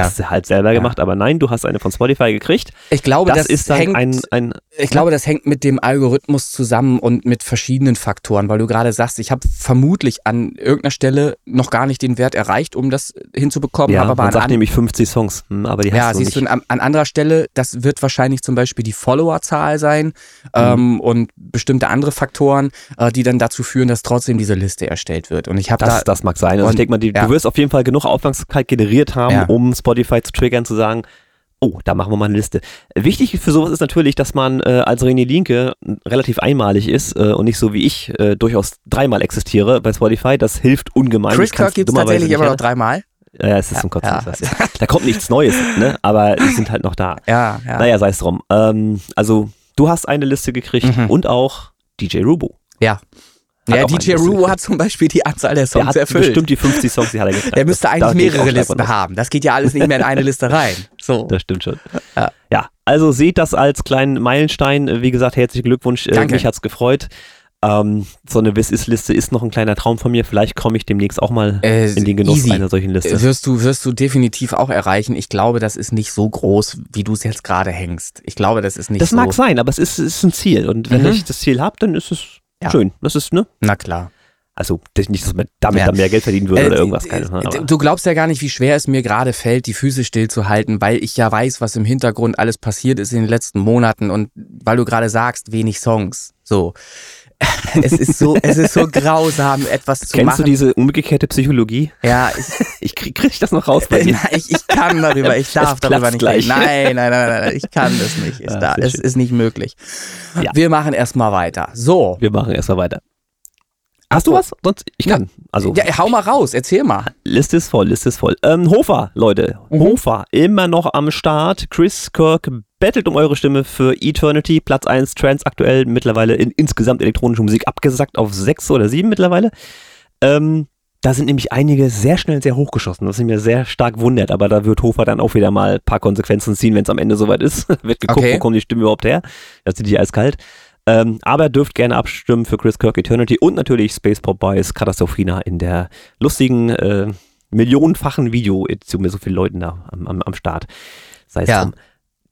hast du halt selber Ja. gemacht, aber nein, du hast eine von Spotify gekriegt. Ich glaube, Das, das, ist dann hängt, ein, ein ich glaube, das hängt mit dem Algorithmus zusammen und mit verschiedenen Faktoren, weil du gerade sagst, ich habe vermutlich an irgendeiner Stelle noch gar nicht den Wert erreicht, um das hinzubekommen, ja, aber man an, sagt an, nämlich 50 Songs, hm, aber die ja, hast du siehst nicht. du, an, an anderer Stelle, das wird wahrscheinlich zum Beispiel die Followerzahl sein Mhm. ähm, und bestimmte andere Faktoren, äh, die dann dazu führen, dass trotzdem diese Liste erstellt wird. Und ich habe Das, da, das mag sein. Also ich und- denke mal, die, ja. du wirst auf jeden Fall genug Aufmerksamkeit generiert haben, Ja. um Spotify zu triggern, zu sagen, oh, da machen wir mal eine Liste. Wichtig für sowas ist natürlich, dass man äh, als René Linke relativ einmalig ist äh, und nicht so wie ich äh, durchaus dreimal existiere bei Spotify. Das hilft ungemein. Chris Kirk gibt es tatsächlich immer noch dreimal. Ja, es ist Kotzen. ja. ich weiß, ja. Da kommt nichts Neues, ne? aber die sind halt noch da. Ja, ja. Naja, sei es drum. Ähm, also, du hast eine Liste gekriegt Mhm. und auch DJ Rubo. ja. Hat Ja, DJ Liste gekriegt. hat zum Beispiel die Anzahl der Der Songs hat erfüllt. bestimmt die 50 Songs, die hat er gekriegt. Der müsste Das- eigentlich mehrere Listen haben. Das geht ja alles nicht mehr in eine Liste rein. So. Das stimmt schon. Ja. Ja, also seht das als kleinen Meilenstein. Wie gesagt, herzlichen Glückwunsch. Äh, Danke. Mich hat's gefreut. Ähm, so eine Wiss-Ist-Liste ist noch ein kleiner Traum von mir. Vielleicht komme ich demnächst auch mal Äh, in den Genuss easy. einer solchen Liste. Wirst du, wirst du definitiv auch erreichen. Ich glaube, das ist nicht so groß, wie du es jetzt gerade hängst. Ich glaube, das ist nicht das so. mag sein, aber es ist, es ist ein Ziel. Und wenn Mhm. ich das Ziel habe, dann ist es Ja. schön. Das ist, ne? Na klar. Also das- nicht, dass man damit Ja. dann mehr Geld verdienen würde Äh, oder irgendwas. Keine aber- Du glaubst ja gar nicht, wie schwer es mir gerade fällt, die Füße stillzuhalten, weil ich ja weiß, was im Hintergrund alles passiert ist in den letzten Monaten und weil du gerade sagst, wenig Songs. So. Es ist so, es ist so grausam, etwas zu Kennst machen. du diese umgekehrte Psychologie? ja, ich, Ich krieg, krieg ich das noch raus bei dir? Ich, ich kann darüber, ich darf darüber nicht gleich. reden. Nein, nein, nein, nein, nein, ich kann das nicht. Ich Ah, da, sehr es schön. ist nicht möglich. Ja. Wir machen erstmal weiter. So. Wir machen erstmal weiter. Hast du was? Sonst, ich kann. Also, Ja, hau mal raus, erzähl mal. Liste ist voll, Liste ist voll. Ähm, Hofer, Leute. Mhm. Hofer, immer noch am Start. Chris Kirk bettelt um eure Stimme für Eternity. Platz 1 Trends aktuell mittlerweile in insgesamt elektronische Musik abgesackt auf 6 oder 7 mittlerweile. Ähm, da sind nämlich einige sehr schnell sehr hochgeschossen, was mich mir sehr stark wundert. Aber da wird Hofer dann auch wieder mal ein paar Konsequenzen ziehen, wenn es am Ende soweit ist. wird geguckt, Okay. wo kommt die Stimme überhaupt her. Das sind die eiskalt. Ähm, aber dürft gerne abstimmen für Chris Kirk Eternity und natürlich Space Pop Boys Katastrophina in der lustigen, äh, millionenfachen Video-Edition mit so vielen Leuten da am, am, am Start. Sei es Ja. drum.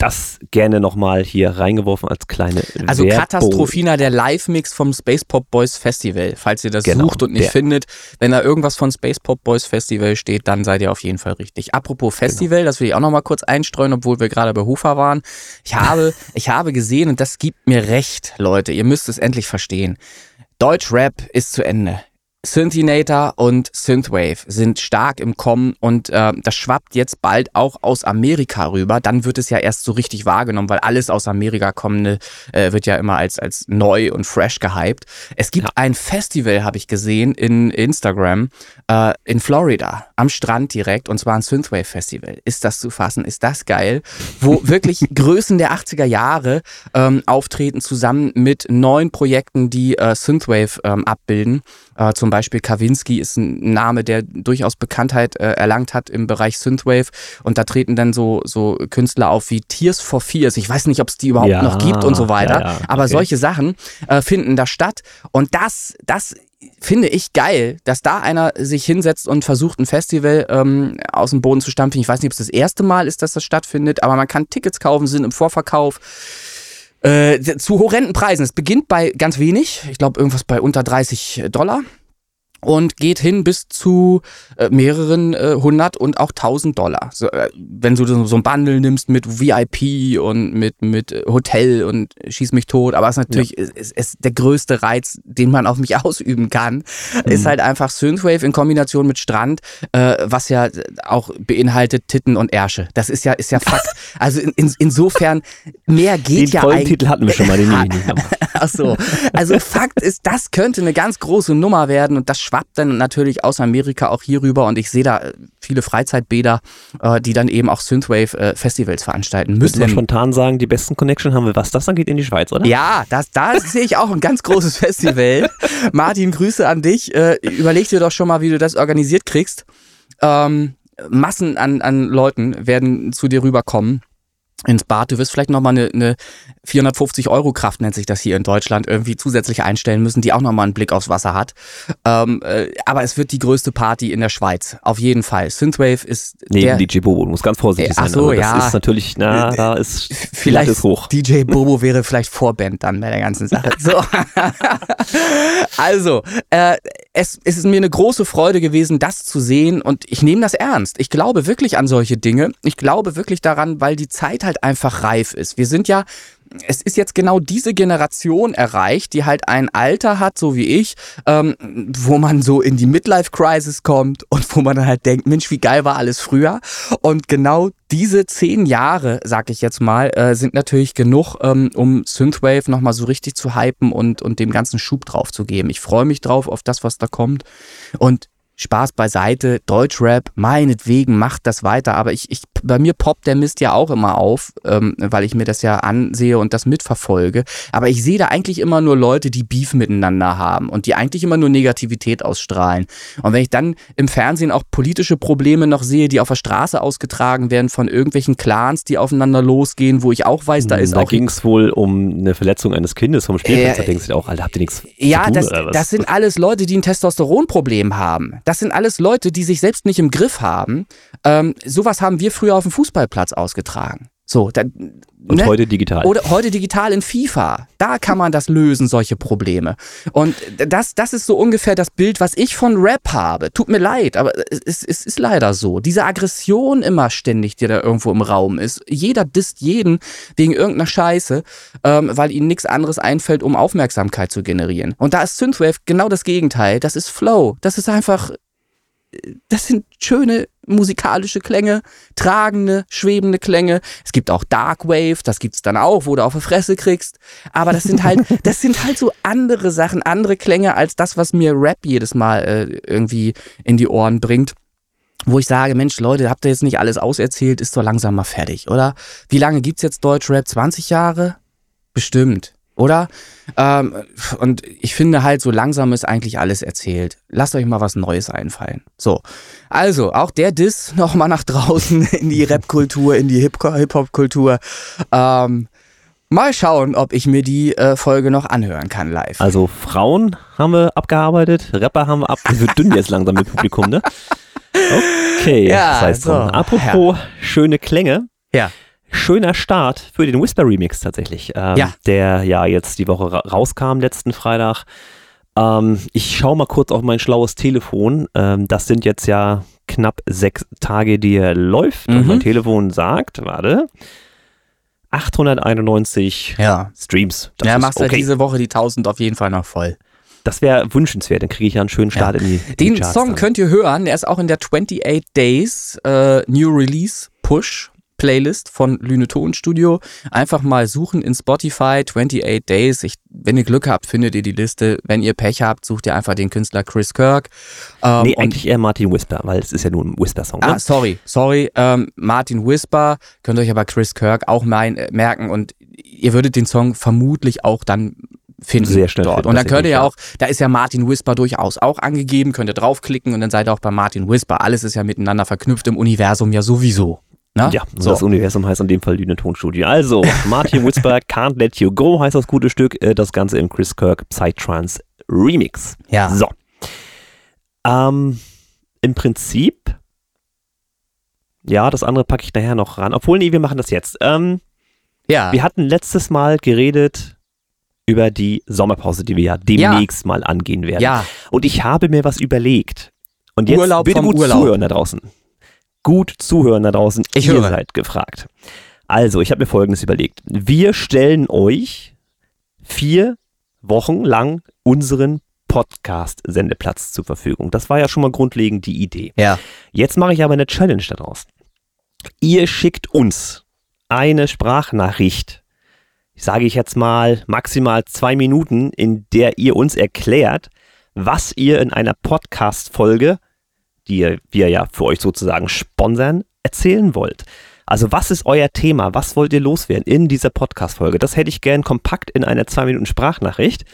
Das gerne nochmal hier reingeworfen als kleine Also Werbung. Katastrophina, der Live-Mix vom Space Pop Boys Festival. Falls ihr das Genau, sucht und nicht der. findet, wenn da irgendwas von Space Pop Boys Festival steht, dann seid ihr auf jeden Fall richtig. Apropos Festival, das will ich auch noch mal kurz einstreuen, obwohl wir gerade bei Hufa waren. Ich habe, ich habe gesehen und das gibt mir recht, Leute. Ihr müsst es endlich verstehen. Deutschrap ist zu Ende. Synthinator und Synthwave sind stark im Kommen und äh, das schwappt jetzt bald auch aus Amerika rüber. Dann wird es ja erst so richtig wahrgenommen, weil alles aus Amerika kommende äh, wird ja immer als, als neu und fresh gehypt. Es gibt Ja. ein Festival, habe ich gesehen, in Instagram, äh, in Florida, am Strand direkt, und zwar ein Synthwave Festival. Ist das zu fassen? Ist das geil? Wo wirklich Größen der 80er Jahre ähm, auftreten, zusammen mit neuen Projekten, die äh, Synthwave ähm, abbilden. Äh, zum Beispiel Kavinsky ist ein Name, der durchaus Bekanntheit äh, erlangt hat im Bereich Synthwave. Und da treten dann so, so Künstler auf wie Tears for Fears. Ich weiß nicht, ob es die überhaupt Ja, noch gibt und so weiter. ja, ja, Aber okay. solche Sachen äh, finden da statt. Und das, das finde ich geil, dass da einer sich hinsetzt und versucht, ein Festival ähm, aus dem Boden zu stampfen. Ich weiß nicht, ob es das erste Mal ist, dass das stattfindet, aber man kann Tickets kaufen, sind im Vorverkauf. Äh, zu horrenden Preisen. Es beginnt bei ganz wenig, ich glaube irgendwas bei unter 30 Dollar und geht hin bis zu äh, mehreren äh, hundert und auch tausend Dollar. So, äh, wenn du so so ein Bundle nimmst mit VIP und mit, mit äh, Hotel und schieß mich tot, aber es ist natürlich ist, ist, ist der größte Reiz, den man auf mich ausüben kann, ist halt einfach Synthwave in Kombination mit Strand, äh, was ja auch beinhaltet Titten und Ärsche. Das ist ja, ist ja Fakt. Also in, in, insofern, mehr Den geht ja vollen eigentlich. Titel hatten wir schon mal, den. Ach so. Also Fakt ist, das könnte eine ganz große Nummer werden und das schwappt dann natürlich aus Amerika auch hier rüber und ich sehe da äh, viele Freizeitbäder, äh, die dann eben auch Synthwave-Festivals veranstalten Müssen wir müssen. spontan sagen, die besten Connection haben wir, was das angeht, in die Schweiz, oder? Ja, das, da sehe ich auch ein ganz großes Festival. Martin, Grüße an dich. Äh, überleg dir doch schon mal, wie du das organisiert kriegst. Ähm, Massen an, an Leuten werden zu dir rüberkommen. Ins Bad. Du wirst vielleicht nochmal eine, eine 450 Euro Kraft, nennt sich das hier in Deutschland, irgendwie zusätzlich einstellen müssen, die auch nochmal einen Blick aufs Wasser hat. Ähm, äh, aber es wird die größte Party in der Schweiz. Auf jeden Fall. Synthwave ist. Neben der, DJ Bobo. Du musst ganz vorsichtig Äh, sein. ach so, aber das ja. ist natürlich, na, da ist Vielleicht ist hoch. DJ Bobo wäre vielleicht Vorband dann bei der ganzen Sache. So. also, äh, es, es ist mir eine große Freude gewesen, das zu sehen und ich nehme das ernst. Ich glaube wirklich an solche Dinge. Ich glaube wirklich daran, weil die Zeit halt einfach reif ist. Wir sind ja es ist jetzt genau diese Generation erreicht, die halt ein Alter hat, so wie ich, ähm, wo man so in die Midlife-Crisis kommt und wo man dann halt denkt, Mensch, wie geil war alles früher. Und genau diese zehn Jahre, sag ich jetzt mal, äh, sind natürlich genug, ähm, um Synthwave nochmal so richtig zu hypen und, und dem ganzen Schub drauf zu geben. Ich freue mich drauf auf das, was da kommt. Und Spaß beiseite, Deutschrap, meinetwegen macht das weiter, aber ich, ich, bei mir poppt der Mist ja auch immer auf, ähm, weil ich mir das ja ansehe und das mitverfolge. Aber ich sehe da eigentlich immer nur Leute, die Beef miteinander haben und die eigentlich immer nur Negativität ausstrahlen. Und wenn ich dann im Fernsehen auch politische Probleme noch sehe, die auf der Straße ausgetragen werden von irgendwelchen Clans, die aufeinander losgehen, wo ich auch weiß, da ist da auch ging es wohl um eine Verletzung eines Kindes vom Spielplatz. Äh, da denkst du dir auch, Alter, habt ihr nichts Ja, zu tun das, oder was? das sind alles Leute, die ein Testosteronproblem haben. Das sind alles Leute, die sich selbst nicht im Griff haben. Ähm, sowas haben wir früher auf dem Fußballplatz ausgetragen. So, da, Und ne? heute digital. Oder heute digital in FIFA. Da kann man das lösen, solche Probleme. Und das, das ist so ungefähr das Bild, was ich von Rap habe. Tut mir leid, aber es, es, es ist leider so. Diese Aggression immer ständig, die da irgendwo im Raum ist. Jeder disst jeden wegen irgendeiner Scheiße, ähm, weil ihnen nichts anderes einfällt, um Aufmerksamkeit zu generieren. Und da ist Synthwave genau das Gegenteil. Das ist Flow. Das ist einfach das sind schöne musikalische Klänge, tragende, schwebende Klänge. Es gibt auch Dark Wave, das gibt's dann auch, wo du auf die Fresse kriegst. Aber das sind halt, das sind halt so andere Sachen, andere Klänge als das, was mir Rap jedes Mal äh, irgendwie in die Ohren bringt. Wo ich sage, Mensch, Leute, habt ihr jetzt nicht alles auserzählt, ist doch langsam mal fertig, oder? Wie lange gibt's jetzt Deutschrap? 20 Jahre? Bestimmt oder? Ähm, und ich finde halt, so langsam ist eigentlich alles erzählt. Lasst euch mal was Neues einfallen. So. Also, auch der Diss nochmal nach draußen in die Rap-Kultur, in die Hip-Hop-Kultur. Ähm, mal schauen, ob ich mir die äh, Folge noch anhören kann live. Also Frauen haben wir abgearbeitet, Rapper haben wir ab. Es wird dünn jetzt langsam mit Publikum, ne? Okay, Ja, das heißt so, Apropos schöne Klänge. Ja. Schöner Start für den Whisper Remix tatsächlich, ähm, Ja. der ja jetzt die Woche ra rauskam, letzten Freitag. Ähm, ich schaue mal kurz auf mein schlaues Telefon. Ähm, das sind jetzt ja knapp sechs Tage, die er läuft. Und Mhm. mein Telefon sagt, warte, 891 Ja. Streams. Das ja, machst halt okay. diese Woche die 1000 auf jeden Fall noch voll. Das wäre wünschenswert, dann kriege ich ja einen schönen Start in die in die Den Charts Song dann. könnt ihr hören, der ist auch in der 28 Days äh, New Release Push Playlist von Lüne Ton Studio. Einfach mal suchen in Spotify 28 Days. Ich, wenn ihr Glück habt, findet ihr die Liste. Wenn ihr Pech habt, sucht ihr einfach den Künstler Chris Kirk. Ähm, Nee, eigentlich eher Martin Whisper, weil es ist ja nur ein Whisper-Song. Ah, Ne? sorry, sorry. Ähm, Martin Whisper, könnt ihr euch aber Chris Kirk auch mein, äh, merken und ihr würdet den Song vermutlich auch dann finden Sehr schnell dort. finden, und dann könnt ihr ja auch, da ist ja Martin Whisper durchaus auch angegeben, könnt ihr draufklicken und dann seid ihr auch bei Martin Whisper. Alles ist ja miteinander verknüpft im Universum ja sowieso. Ne? Ja, so. das Universum heißt in dem Fall Lüne Tonstudio. Also, Martin Whisper, Can't Let You Go heißt das gute Stück. Äh, Das Ganze im Chris Kirk Psytrance Remix. Ja. So. Ähm, Im Prinzip, ja, das andere packe ich nachher noch ran. Obwohl, nee, wir machen das jetzt. Ähm, ja. Wir hatten letztes Mal geredet über die Sommerpause, die wir ja demnächst mal angehen werden. ja. Und ich habe mir was überlegt. Und jetzt Urlaub bitte vom gut Urlaub. zuhören da draußen. Gut zuhören da draußen. Ich Ihr höre. seid gefragt. Also, ich habe mir Folgendes überlegt. Wir stellen euch vier Wochen lang unseren Podcast-Sendeplatz zur Verfügung. Das war ja schon mal grundlegend die Idee. Ja. Jetzt mache ich aber eine Challenge daraus. Ihr schickt uns eine Sprachnachricht, sage ich jetzt mal maximal zwei Minuten, in der ihr uns erklärt, was ihr in einer Podcast-Folge, die wir ja für euch sozusagen sponsern, erzählen wollt. Also was ist euer Thema? Was wollt ihr loswerden in dieser Podcast-Folge? Das hätte ich gern kompakt in einer zwei Minuten Sprachnachricht.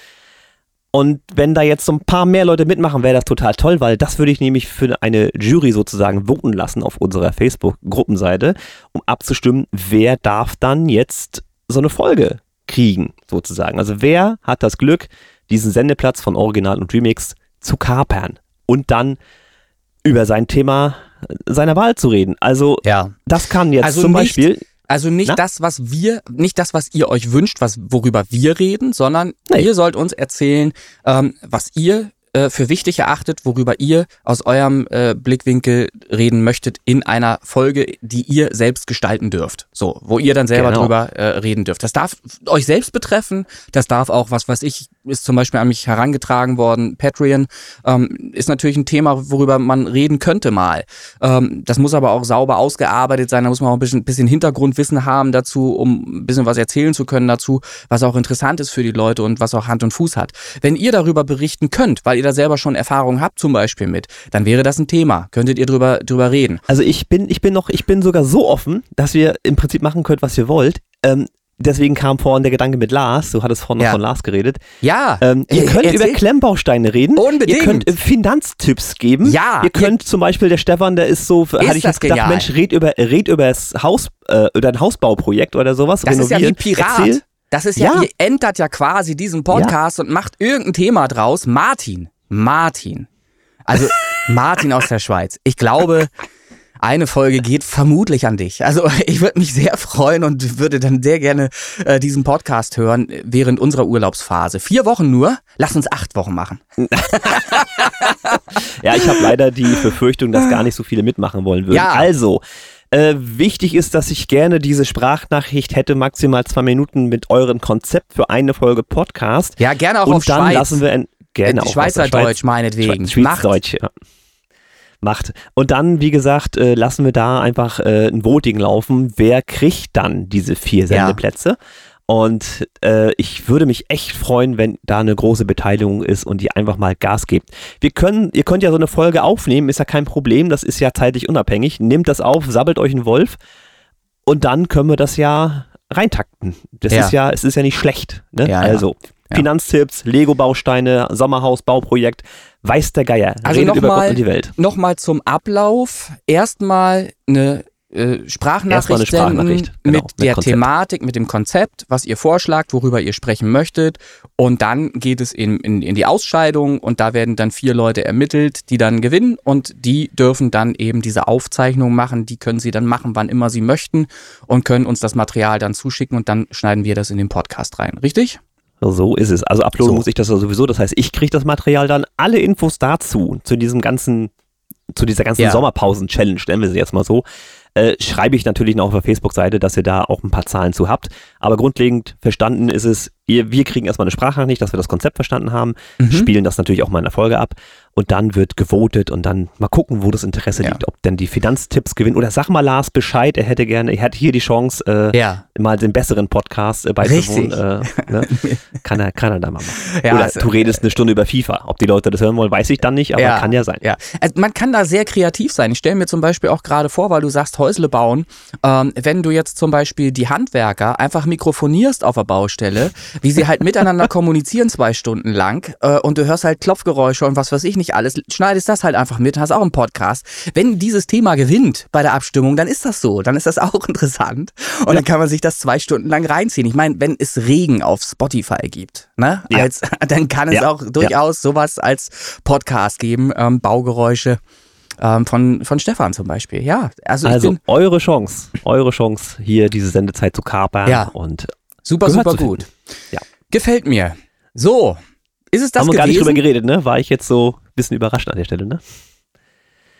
Und wenn da jetzt so ein paar mehr Leute mitmachen, wäre das total toll, weil das würde ich nämlich für eine Jury sozusagen voten lassen auf unserer Facebook-Gruppenseite, um abzustimmen, wer darf dann jetzt so eine Folge kriegen, sozusagen. Also wer hat das Glück, diesen Sendeplatz von Original und Remix zu kapern und dann über sein Thema seiner Wahl zu reden. Also Ja. das kann jetzt Also zum nicht- Beispiel Also nicht Na? das, was wir, nicht das, was ihr euch wünscht, was, worüber wir reden, sondern Nee. ihr sollt uns erzählen, ähm, was ihr äh, für wichtig erachtet, worüber ihr aus eurem äh, Blickwinkel reden möchtet in einer Folge, die ihr selbst gestalten dürft. So, wo ihr dann selber Genau. drüber äh, reden dürft. Das darf euch selbst betreffen, das darf auch, was weiß ich, ist zum Beispiel an mich herangetragen worden, Patreon, ähm, ist natürlich ein Thema, worüber man reden könnte mal. Ähm, das muss aber auch sauber ausgearbeitet sein, da muss man auch ein bisschen, bisschen Hintergrundwissen haben dazu, um ein bisschen was erzählen zu können dazu, was auch interessant ist für die Leute und was auch Hand und Fuß hat. Wenn ihr darüber berichten könnt, weil ihr da selber schon Erfahrung habt zum Beispiel mit, dann wäre das ein Thema. Könntet ihr drüber, drüber reden. Also ich bin, ich bin noch, ich bin sogar so offen, dass wir im Prinzip machen könnt, was ihr wollt. Ähm, deswegen kam vorhin der Gedanke mit Lars, du hattest vorhin noch Ja. von Lars geredet. Ja, Ähm, ihr äh, könnt über erzählt- Klemmbausteine reden. Unbedingt. Ihr könnt äh, Finanztipps geben. Ja, Ihr könnt zum Beispiel, der Stefan, der ist so, hatte ich jetzt gedacht, genial. Mensch, red über, red über das Haus, äh, über ein Hausbauprojekt oder sowas. Das ist ja wie. Pirat. Erzähl. Das ist ja, Ja. ihr entert ja quasi diesen Podcast und macht irgendein Thema draus. Martin, Martin. Also Martin aus der Schweiz. Ich glaube, eine Folge geht vermutlich an dich. Also ich würde mich sehr freuen und würde dann sehr gerne äh, diesen Podcast hören äh, während unserer Urlaubsphase. Vier Wochen nur, lass uns acht Wochen machen. Ja, ich habe leider die Befürchtung, dass gar nicht so viele mitmachen wollen würden. Ja. Also, äh, wichtig ist, dass ich gerne diese Sprachnachricht hätte, maximal zwei Minuten mit eurem Konzept für eine Folge Podcast. Ja, gerne auch Und auf dann Schweiz. lassen wir ein, gerne Äh, auch Schweizerdeutsch Schweiz. meinetwegen. Schweizerdeutsch, ja. Macht. Und dann, wie gesagt, äh, lassen wir da einfach äh, ein Voting laufen. Wer kriegt dann diese vier Ja. Sendeplätze? Und äh, ich würde mich echt freuen, wenn da eine große Beteiligung ist und ihr einfach mal Gas gebt. Wir können, ihr könnt ja so eine Folge aufnehmen, ist ja kein Problem, das ist ja zeitlich unabhängig. Nehmt das auf, sabbelt euch einen Wolf und dann können wir das ja reintakten. Das Ja. ist ja, es ist ja nicht schlecht. Ne? Ja, ja. also Ja. Finanztipps, Lego-Bausteine, Sommerhaus, Bauprojekt, weiß der Geier. Also nochmal- Welt. Nochmal zum Ablauf. Erstmal eine äh, Sprachnachricht, eine Sprachnachricht, senden genau, mit mit der Konzept. Thematik, mit dem Konzept, was ihr vorschlagt, worüber ihr sprechen möchtet. Und dann geht es in, in, in die Ausscheidung und da werden dann vier Leute ermittelt, die dann gewinnen und die dürfen dann eben diese Aufzeichnung machen. Die können sie dann machen, wann immer sie möchten und können uns das Material dann zuschicken und dann schneiden wir das in den Podcast rein. Richtig? So ist es. Also uploaden So. muss ich das ja sowieso. Das heißt, ich kriege das Material dann, alle Infos dazu, zu diesem ganzen, zu dieser ganzen Ja. Sommerpausen-Challenge, nennen wir sie jetzt mal so, äh, schreibe ich natürlich noch auf der Facebook-Seite, dass ihr da auch ein paar Zahlen zu habt. Aber grundlegend verstanden ist es, ihr, wir kriegen erstmal eine Sprachnachricht, dass wir das Konzept verstanden haben, Mhm. spielen das natürlich auch mal in der Folge ab und dann wird gewotet und dann mal gucken, wo das Interesse Ja. liegt, ob denn die Finanztipps gewinnen. Oder sag mal Lars Bescheid, er hätte gerne, er hat hier die Chance, äh, Ja. mal den besseren Podcast äh, beizuwohnen. Äh, ne? kann, er, kann er da mal machen. Ja, Oder also- du redest eine Stunde über FIFA. Ob die Leute das hören wollen, weiß ich dann nicht, aber kann ja sein. Also man kann da sehr kreativ sein. Ich stelle mir zum Beispiel auch gerade vor, weil du sagst Häusle bauen, ähm, wenn du jetzt zum Beispiel die Handwerker einfach mikrofonierst auf der Baustelle, wie sie halt miteinander kommunizieren zwei Stunden lang äh, und du hörst halt Klopfgeräusche und was weiß ich nicht alles, schneidest das halt einfach mit, hast auch einen Podcast. Wenn dieses Thema gewinnt bei der Abstimmung, dann ist das so, dann ist das auch interessant und dann kann man sich das zwei Stunden lang reinziehen. Ich meine, wenn es Regen auf Spotify gibt, ne, Ja. als, dann kann es Ja. auch durchaus sowas als Podcast geben, ähm, Baugeräusche ähm, von, von Stefan zum Beispiel. Ja, also, Also eure Chance, eure Chance, hier diese Sendezeit zu kapern. Ja. Und super, gehört super gut. Ja. Gefällt mir. So, ist es das haben wir gar nicht drüber geredet, ne? War ich jetzt so ein bisschen überrascht an der Stelle, ne?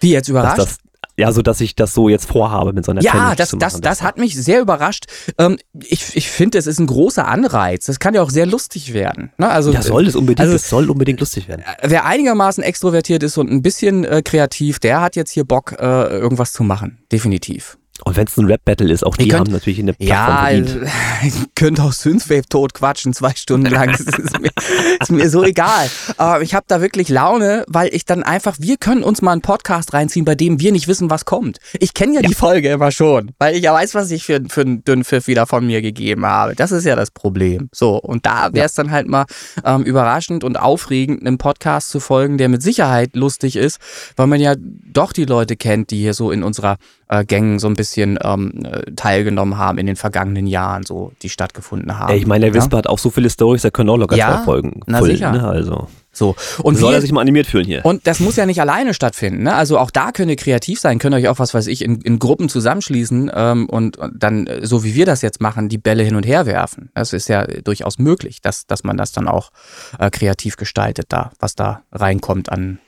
Wie jetzt überrascht? das, ja, so dass ich das so jetzt vorhabe mit so einer ja, Challenge das, zu das, machen. das hat mich sehr überrascht. Ähm, ich ich finde, es ist ein großer Anreiz. Das kann ja auch sehr lustig werden. Ne? Also, ja, soll es unbedingt, also- es soll unbedingt lustig werden. wer einigermaßen extrovertiert ist und ein bisschen äh, kreativ, der hat jetzt hier Bock, äh, irgendwas zu machen. Definitiv. Und wenn es ein Rap-Battle ist, auch die könnt, haben natürlich eine Plattform ja, verdient. ihr könnt auch Synthwave tot quatschen, zwei Stunden lang. das ist mir, ist mir so egal. Aber ich habe da wirklich Laune, weil ich dann einfach, wir können uns mal einen Podcast reinziehen, bei dem wir nicht wissen, was kommt. Ich kenne ja, ja, die Folge immer schon, weil ich ja weiß, was ich für, für einen dünnen Pfiff wieder von mir gegeben habe. Das ist ja das Problem. So, und da wäre es ja. dann halt mal ähm, überraschend und aufregend, einem Podcast zu folgen, der mit Sicherheit lustig ist, weil man ja doch die Leute kennt, die hier so in unserer äh, Gängen so ein bisschen ähm, äh, teilgenommen haben in den vergangenen Jahren, so die stattgefunden haben. Ey, ich meine, der Wisper ja? hat auch so viele Stories, da können auch locker ja, zwei Folgen na füllen, sicher. Ne? Also. So. Und soll wir, er sich mal animiert fühlen hier. Und das muss ja nicht alleine stattfinden. Ne? Also auch da könnt ihr kreativ sein, könnt euch auch, was weiß ich, in, in Gruppen zusammenschließen ähm, und, und dann, äh, so wie wir das jetzt machen, die Bälle hin und her werfen. Das ist ja durchaus möglich, dass, dass man das dann auch äh, kreativ gestaltet, da, was da reinkommt an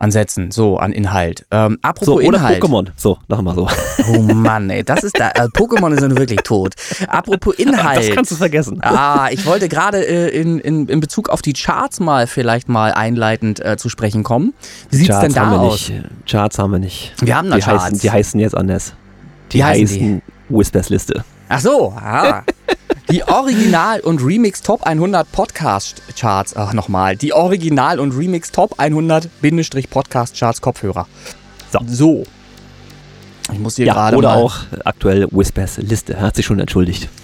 an Sätzen, so, an Inhalt. Ähm, apropos so, oder Inhalt. Pokémon, so, machen wir so. Oh Mann, ey, das ist da, äh, Pokémon ist wirklich tot. Apropos Inhalt. Das kannst du vergessen. Ah, ich wollte gerade äh, in, in, in Bezug auf die Charts mal vielleicht mal einleitend äh, zu sprechen kommen. Wie sieht's Charts denn da haben wir aus? Nicht. Charts haben wir nicht. Wir haben da die Charts. Heißen, die heißen jetzt anders. Die Wie heißen, heißen Whispers Liste. Ach so, ah. Die Original- und Remix Top 100 Podcast Charts, ach nochmal, die Original- und Remix Top 100 Podcast Charts Kopfhörer. So. so. Ich muss hier ja, gerade Oder auch aktuell Whispers Liste, er hat sich schon entschuldigt.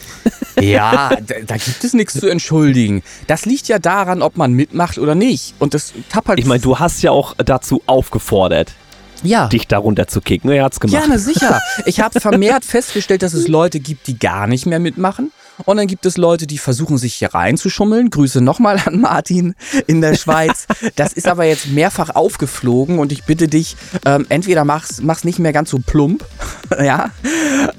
Ja, da, da, gibt es nichts zu entschuldigen. Das liegt ja daran, ob man mitmacht oder nicht. Und das halt Ich meine, du hast ja auch dazu aufgefordert, ja. dich darunter zu kicken. Er hat's gemacht. Ja, na sicher. Ich habe vermehrt festgestellt, dass es Leute gibt, die gar nicht mehr mitmachen. Und dann gibt es Leute, die versuchen, sich hier reinzuschummeln. Grüße nochmal an Martin in der Schweiz. Das ist aber jetzt mehrfach aufgeflogen und ich bitte dich, ähm, entweder mach's, mach's nicht mehr ganz so plump, ja,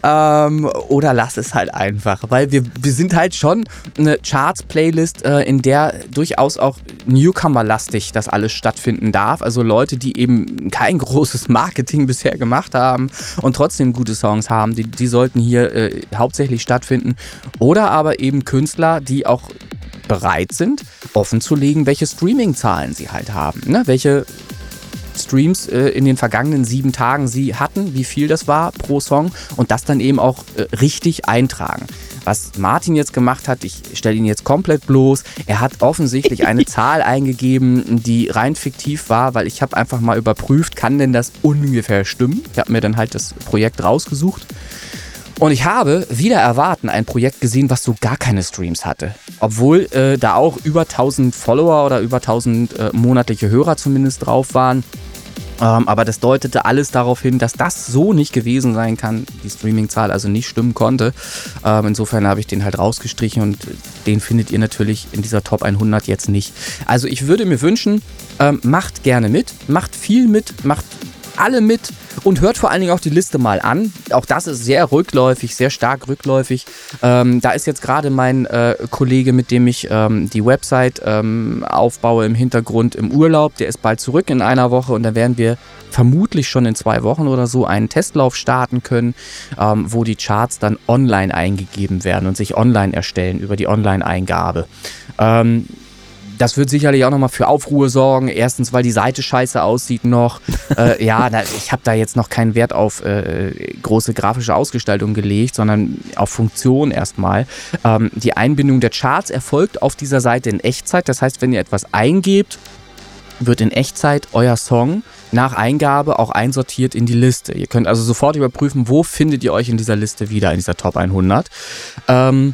ähm, oder lass es halt einfach. Weil wir, wir sind halt schon eine Charts-Playlist, äh, in der durchaus auch Newcomer-lastig das alles stattfinden darf. Also Leute, die eben kein großes Marketing bisher gemacht haben und trotzdem gute Songs haben, die, die sollten hier äh, hauptsächlich stattfinden. Oder aber eben Künstler, die auch bereit sind, offen zu legen, welche Streaming-Zahlen sie halt haben. Ne? Welche Streams äh, in den vergangenen sieben Tagen sie hatten, wie viel das war pro Song und das dann eben auch äh, richtig eintragen. Was Martin jetzt gemacht hat, ich stelle ihn jetzt komplett bloß, er hat offensichtlich eine Zahl eingegeben, die rein fiktiv war, weil ich habe einfach mal überprüft, kann denn das ungefähr stimmen? Ich habe mir dann halt das Projekt rausgesucht und ich habe wieder erwarten ein Projekt gesehen, was so gar keine Streams hatte. Obwohl äh, da auch über 1000 Follower oder über 1000 äh, monatliche Hörer zumindest drauf waren. Ähm, aber das deutete alles darauf hin, dass das so nicht gewesen sein kann, die Streamingzahl also nicht stimmen konnte. Ähm, insofern habe ich den halt rausgestrichen und den findet ihr natürlich in dieser Top 100 jetzt nicht. Also ich würde mir wünschen, ähm, macht gerne mit, macht viel mit, macht alle mit und hört vor allen Dingen auch die Liste mal an. Auch das ist sehr rückläufig, sehr stark rückläufig. Ähm, da ist jetzt gerade mein äh, Kollege, mit dem ich ähm, die Website ähm, aufbaue im Hintergrund im Urlaub. Der ist bald zurück in einer Woche und da werden wir vermutlich schon in zwei Wochen oder so einen Testlauf starten können, ähm, wo die Charts dann online eingegeben werden und sich online erstellen über die Online-Eingabe. Ähm, das wird sicherlich auch nochmal für Aufruhr sorgen. Erstens, weil die Seite scheiße aussieht noch. äh, ja, da, ich habe da jetzt noch keinen Wert auf äh, große grafische Ausgestaltung gelegt, sondern auf Funktion erstmal. Ähm, die Einbindung der Charts erfolgt auf dieser Seite in Echtzeit. Das heißt, wenn ihr etwas eingebt, wird in Echtzeit euer Song nach Eingabe auch einsortiert in die Liste. Ihr könnt also sofort überprüfen, wo findet ihr euch in dieser Liste wieder, in dieser Top 100. Ähm,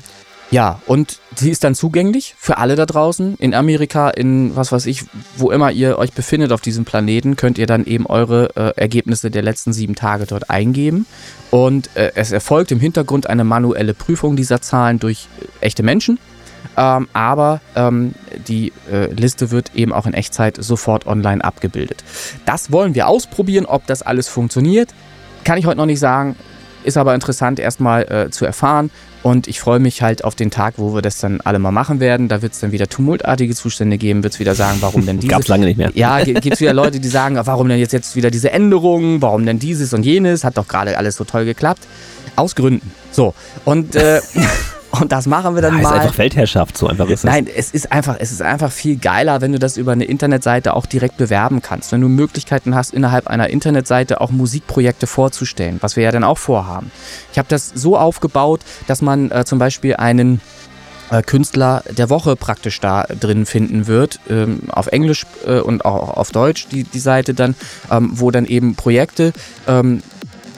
ja, und sie ist dann zugänglich für alle da draußen. In Amerika, in was weiß ich, wo immer ihr euch befindet auf diesem Planeten, könnt ihr dann eben eure äh, Ergebnisse der letzten sieben Tage dort eingeben. Und äh, es erfolgt im Hintergrund eine manuelle Prüfung dieser Zahlen durch äh, echte Menschen. Ähm, aber ähm, die äh, Liste wird eben auch in Echtzeit sofort online abgebildet. Das wollen wir ausprobieren, ob das alles funktioniert. Kann ich heute noch nicht sagen. Ist aber interessant erstmal äh, zu erfahren. Und ich freue mich halt auf den Tag, wo wir das dann alle mal machen werden. Da wird es dann wieder tumultartige Zustände geben, wird es wieder sagen, warum denn dieses. Gab's lange nicht mehr. Ja, gibt es wieder Leute, die sagen, warum denn jetzt, jetzt wieder diese Änderungen, warum denn dieses und jenes, hat doch gerade alles so toll geklappt. Aus Gründen. So. Und äh, Und das machen wir dann ja, mal. Ist einfach Weltherrschaft, so einfach ist es. Nein, es ist einfach, es ist einfach viel geiler, wenn du das über eine Internetseite auch direkt bewerben kannst. Wenn du Möglichkeiten hast, innerhalb einer Internetseite auch Musikprojekte vorzustellen, was wir ja dann auch vorhaben. Ich habe das so aufgebaut, dass man äh, zum Beispiel einen äh, Künstler der Woche praktisch da drin finden wird, ähm, auf Englisch äh, und auch auf Deutsch die, die Seite dann, ähm, wo dann eben Projekte, ähm,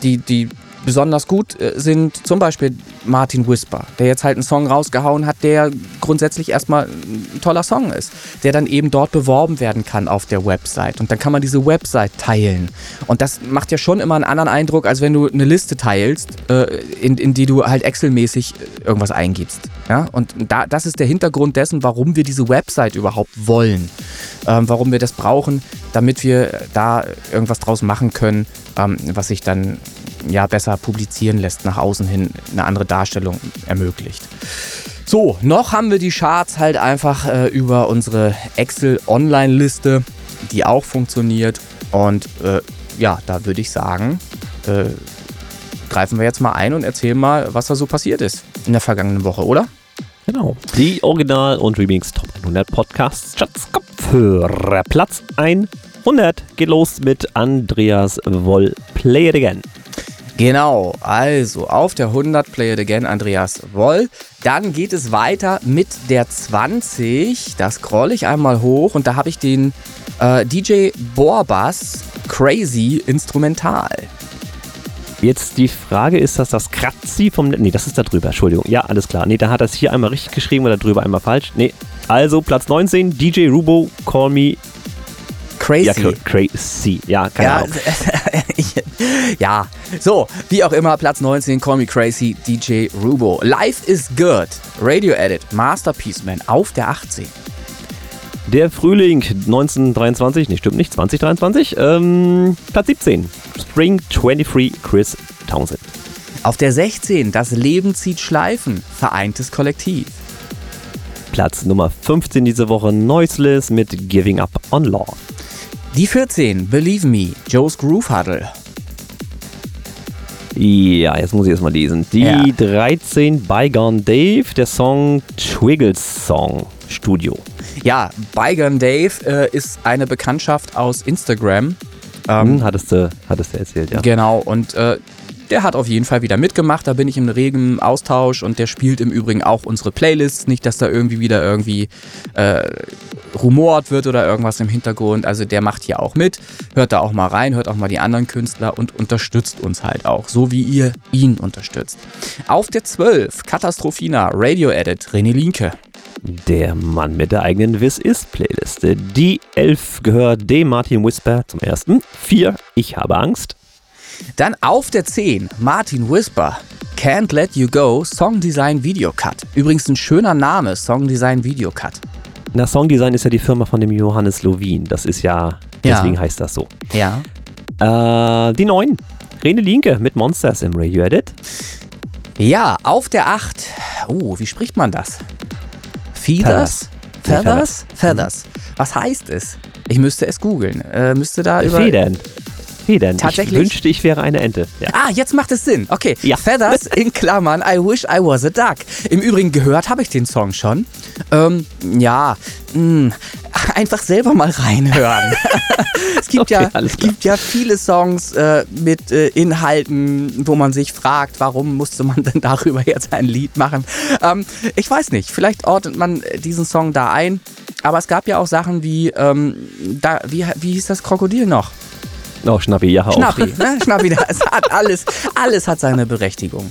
die, die besonders gut äh, sind zum Beispiel Martin Whisper, der jetzt halt einen Song rausgehauen hat, der grundsätzlich erstmal ein toller Song ist, der dann eben dort beworben werden kann auf der Website. Und dann kann man diese Website teilen. Und das macht ja schon immer einen anderen Eindruck, als wenn du eine Liste teilst, äh, in, in die du halt Excel-mäßig äh, irgendwas eingibst. Ja? Und da, das ist der Hintergrund dessen, warum wir diese Website überhaupt wollen. Ähm, warum wir das brauchen, damit wir da irgendwas draus machen können, ähm, was sich dann ja besser publizieren lässt, nach außen hin eine andere Darstellung ermöglicht. So, noch haben wir die Charts halt einfach äh, über unsere Excel-Online-Liste, die auch funktioniert. Und äh, ja, da würde ich sagen, äh, greifen wir jetzt mal ein und erzählen mal, was da so passiert ist in der vergangenen Woche, oder? Genau. Die Original- und Remix Top 100 Podcasts Schatzkopfhörer. Platz 100 geht los mit Andreas Woll. Play it again. Genau, also auf der 100 Play It Again Andreas Woll. Dann geht es weiter mit der 20. Da scroll ich einmal hoch und da habe ich den äh, DJ Borbass Crazy Instrumental. Jetzt die Frage, ist das das Kratzi vom... Nee, das ist da drüber, Entschuldigung. Ja, alles klar. Nee, da hat das hier einmal richtig geschrieben oder drüber einmal falsch. Nee, also Platz 19, DJ Rubo, Call Me... Crazy. Ja, crazy. Ja, keine ja, Ahnung. ja, so, wie auch immer, Platz 19, Call Me Crazy, DJ Rubo. Life is Good, Radio Edit, Masterpiece Man auf der 18. Der Frühling 1923, nee, stimmt nicht, 2023, ähm, Platz 17. Spring 23, Chris Townsend. Auf der 16, Das Leben zieht Schleifen, vereintes Kollektiv. Platz Nummer 15 diese Woche, Noiseless mit Giving Up on Law. Die 14, Believe Me, Joe's Groove Huddle. Ja, jetzt muss ich erstmal lesen. Die Ja. 13, Bygone Dave, der Song Twiggles Song Studio. Ja, Bygone Dave äh, ist eine Bekanntschaft aus Instagram. Ähm, Hm, hattest, du, hattest du erzählt, ja. Genau, und äh, der hat auf jeden Fall wieder mitgemacht. Da bin ich im regen Austausch und der spielt im Übrigen auch unsere Playlists. Nicht, dass da irgendwie wieder irgendwie äh, rumort wird oder irgendwas im Hintergrund. Also der macht hier auch mit. Hört da auch mal rein, hört auch mal die anderen Künstler und unterstützt uns halt auch. So wie ihr ihn unterstützt. Auf der 12, Katastrophina, Radio Edit, René Linke. Der Mann mit der eigenen Wiss ist Playliste. Die 11 gehört dem Martin Whisper zum ersten. 4, Ich habe Angst. Dann auf der 10, Martin Whisper. Can't Let You Go, Song Design Video Cut. Übrigens ein schöner Name, Song Design Video Cut. Na, Songdesign ist ja die Firma von dem Johannes Lovin. Das ist ja, Ja. deswegen heißt das so. Ja. Äh, die 9, Rene Linke mit Monsters im Radio Edit. Ja, auf der 8. Oh, wie spricht man das? Feathers? Feathers. Feathers? Feathers. Was heißt es? Ich müsste es googeln. Äh, müsste da über. Federn. Federn. Tatsächlich? Ich wünschte, ich wäre eine Ente. Ja. Ah, jetzt macht es Sinn. Okay. Ja. Feathers in Klammern, I wish I was a duck. Im Übrigen gehört habe ich den Song schon. Ähm, ja, mh, einfach selber mal reinhören. es gibt, Okay, ja, gibt ja viele Songs äh, mit äh, Inhalten, wo man sich fragt, warum musste man denn darüber jetzt ein Lied machen. Ähm, ich weiß nicht, vielleicht ordnet man diesen Song da ein. Aber es gab ja auch Sachen wie, ähm, da, wie, wie hieß das Krokodil noch? Oh, Schnappi, ja, auch. Schnappi, ne? Schnappi, das hat alles, alles hat seine Berechtigung.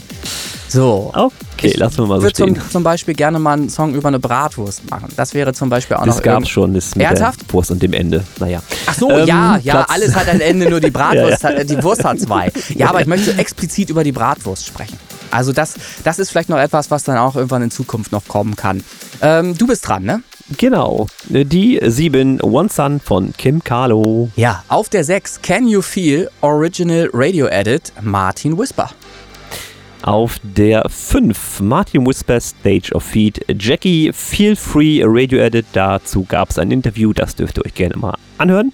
So. Okay, lassen wir mal so würde stehen. zum, zum Beispiel gerne mal einen Song über eine Bratwurst machen. Das wäre zum Beispiel auch Das noch gab irgend- es schon, das mit Ernsthaft? der Wurst und dem Ende. Naja. Ach so, Ähm, ja, ja, Platz- alles hat ein Ende, nur die Bratwurst, Ja, ja. Hat, äh, die Wurst hat zwei. Ja, aber ich möchte explizit über die Bratwurst sprechen. Also das, das ist vielleicht noch etwas, was dann auch irgendwann in Zukunft noch kommen kann. Ähm, du bist dran, ne? Genau. Die 7, One Sun von Kim Carlo. Ja. Auf der 6, Can You Feel Original Radio Edit, Martin Whisper. Auf der 5, Martin Whisper Stage of Feed. Jackie, Feel Free Radio Edit. Dazu gab es ein Interview, das dürft ihr euch gerne mal anhören.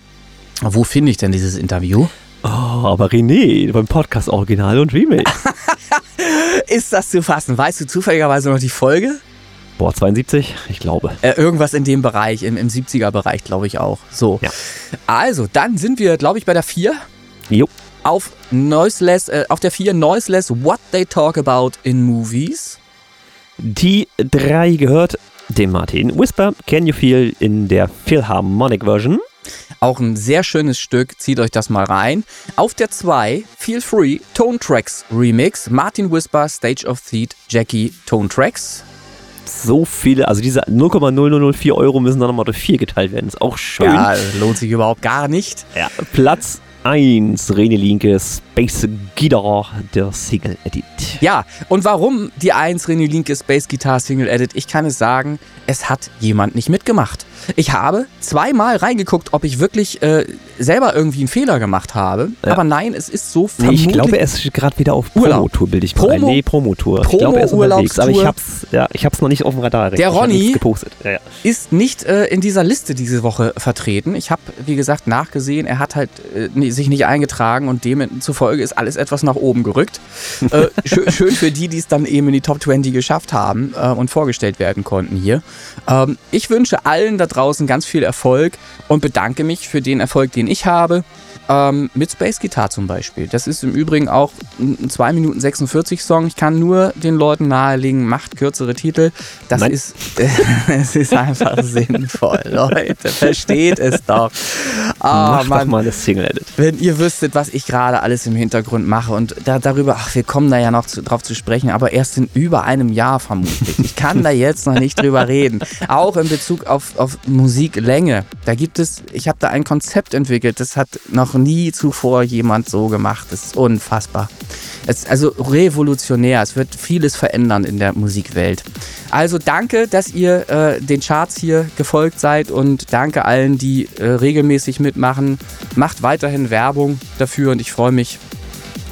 Wo finde ich denn dieses Interview? Oh, aber René, beim Podcast Original und Remix. Ist das zu fassen? Weißt du zufälligerweise noch die Folge? Boah, 72? Ich glaube. Äh, irgendwas in dem Bereich, im, im 70er-Bereich, glaube ich auch. So. Ja. Also, dann sind wir, glaube ich, bei der 4. Jo. Auf, Noiseless, äh, auf der 4 Noiseless What They Talk About in Movies. Die drei gehört dem Martin. Whisper, Can You Feel in der Philharmonic Version. Auch ein sehr schönes Stück, zieht euch das mal rein. Auf der 2 Feel Free Tone Tracks Remix. Martin Whisper, Stage of Theat, Jackie Tone Tracks. So viele, also diese 0,0004 Euro müssen dann nochmal durch 4 geteilt werden. Ist auch schön. Ja, lohnt sich überhaupt gar nicht. Ja. Platz 1, Rene Linke, Space Guitar, der Single Edit. Ja, und warum die 1 René Linke Space Guitar Single Edit? Ich kann es sagen, es hat jemand nicht mitgemacht. Ich habe zweimal reingeguckt, ob ich wirklich äh, selber irgendwie einen Fehler gemacht habe. Ja. Aber nein, es ist so Nee, ich glaube, er ist gerade wieder auf. Promotour, bilde ich Promo-. Nee, Promotour. ich glaube, er ist unterwegs. Aber ich hab's, ja, ich hab's noch nicht auf dem Radar. Der Ronny-. Ja, ja. ist nicht äh, in dieser Liste diese Woche vertreten. Ich habe, wie gesagt, nachgesehen, er hat halt äh, nee, sich nicht eingetragen und demzufolge ist alles etwas nach oben gerückt. äh, schön, schön für die, die es dann eben in die Top 20 geschafft haben äh, und vorgestellt werden konnten hier. Ähm, ich wünsche allen da draußen ganz viel Erfolg und bedanke mich für den Erfolg, den ich habe. Ähm, mit Space Guitar zum Beispiel. Das ist im Übrigen auch ein 2 Minuten 46 Song. Ich kann nur den Leuten nahelegen, macht kürzere Titel. Das Nein. ist, es ist einfach sinnvoll, Leute. Versteht es doch. Ah, Mach doch mal das Single Edit. wenn ihr wüsstet, was ich gerade alles im Hintergrund mache und da, darüber, ach, wir kommen da ja noch zu, drauf zu sprechen, aber erst in über einem Jahr vermutlich. Ich kann da jetzt noch nicht drüber reden. Auch in Bezug auf, auf Musiklänge. Da gibt es, ich habe da ein Konzept entwickelt, das hat noch nie zuvor jemand so gemacht. Das ist unfassbar. Es, also revolutionär. Es wird vieles verändern in der Musikwelt. Also danke, dass ihr äh, den Charts hier gefolgt seid und danke allen, die äh, regelmäßig mitmachen. Macht weiterhin Werbung dafür und ich freue mich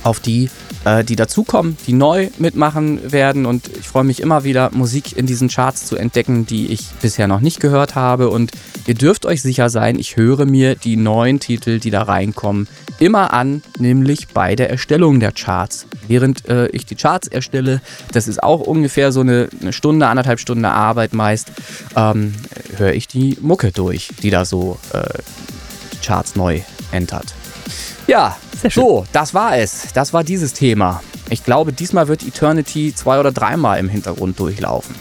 auf die, äh, die dazukommen, die neu mitmachen werden. Und ich freue mich immer wieder, Musik in diesen Charts zu entdecken, die ich bisher noch nicht gehört habe. Und ihr dürft euch sicher sein, ich höre mir die neuen Titel, die da reinkommen, immer an, nämlich bei der Erstellung der Charts. Während äh, ich die Charts erstelle, das ist auch ungefähr so eine, eine Stunde, anderthalb Stunden Arbeit meist, ähm, höre ich die Mucke durch, die da so äh, die Charts neu entert. Ja, Sehr schön. so, das war es. Das war dieses Thema. Ich glaube, diesmal wird Eternity zwei oder dreimal im Hintergrund durchlaufen.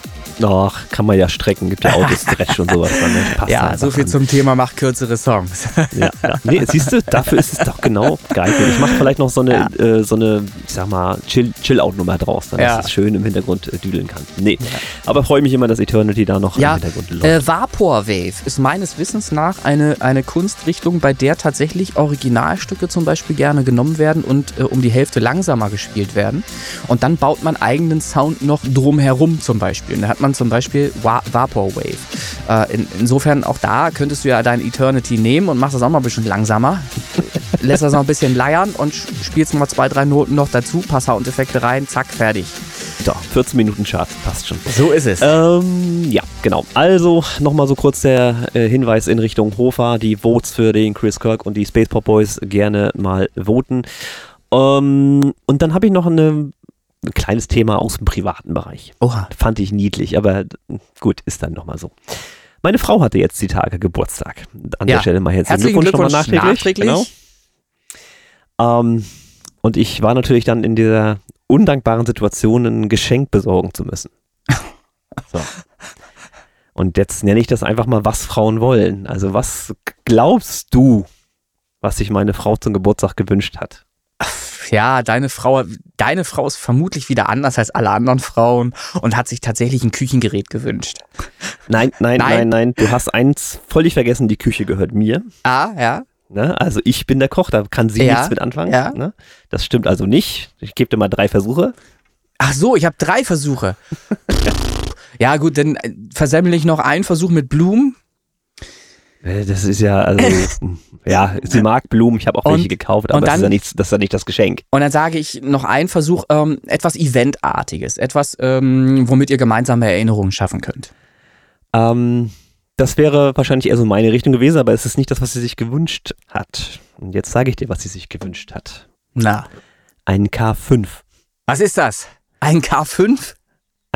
Ach, kann man ja strecken. Gibt ja Autostretch und sowas. Dann, ne? Passt Ja, so viel an. zum Thema macht kürzere Songs. Ja, ja. Nee, siehst du, dafür ist es doch genau geeignet. Ich mache vielleicht noch so eine, äh, so eine, ich sag mal, Chill- Chill-Out-Nummer draus, damit Ja. es schön im Hintergrund äh, düdeln kann. Nee, aber freue mich immer, dass Eternity da noch Ja, im Hintergrund läuft. äh, Vaporwave ist meines Wissens nach eine, eine Kunstrichtung, bei der tatsächlich Originalstücke zum Beispiel gerne genommen werden und äh, um die Hälfte langsamer gespielt werden. Und dann baut man eigenen Sound noch drumherum zum Beispiel. Und da hat man zum Beispiel Va Vaporwave. Äh, in, insofern auch da könntest du ja dein Eternity nehmen und machst das auch mal ein bisschen langsamer. Lässt das noch ein bisschen leiern und spielst mal zwei, drei Noten noch dazu, paar Soundeffekte rein, zack, fertig. so, 14 Minuten Charts, passt schon. So ist es. Ähm, ja, genau. Also nochmal so kurz der äh, Hinweis in Richtung Hofa. Die Votes für den Chris Kirk und die Space Pop Boys gerne mal voten. Ähm, und dann habe ich noch eine, ein kleines Thema aus dem privaten Bereich. Oha. Fand ich niedlich, aber gut, ist dann nochmal so. Meine Frau hatte jetzt die Tage Geburtstag. An Ja. der Stelle mal herzlichen Herzlichen Glückwunsch, Glückwunsch nochmal nachträglich. nachträglich. Genau. Ähm, und ich war natürlich dann in dieser undankbaren Situation, ein Geschenk besorgen zu müssen. So. Und jetzt nenne ich das einfach mal, was Frauen wollen. Also was glaubst du, was sich meine Frau zum Geburtstag gewünscht hat? ja, deine Frau, deine Frau ist vermutlich wieder anders als alle anderen Frauen und hat sich tatsächlich ein Küchengerät gewünscht. Nein, nein, Nein. nein, nein. Du hast eins völlig vergessen, die Küche gehört mir. Ah, ja. Ne? Also ich bin der Koch, da kann sie Ja, nichts mit anfangen. ja. Ne? Das stimmt also nicht. Ich gebe dir mal drei Versuche. Ach so, ich habe drei Versuche. ja, gut, dann äh, versemmel ich noch einen Versuch mit Blumen. Äh, Das ist ja, also, ja, sie mag Blumen, ich habe auch Und- welche gekauft, aber und das, ist ja dann- nichts, das ist ja nicht das Geschenk. Und dann sage ich noch einen Versuch, ähm, etwas Eventartiges, etwas, ähm, womit ihr gemeinsame Erinnerungen schaffen könnt. Ähm, das wäre wahrscheinlich eher so meine Richtung gewesen, aber es ist nicht das, was sie sich gewünscht hat. Und jetzt sage ich dir, was sie sich gewünscht hat. Na, Ein K5. was ist das? Ein K5?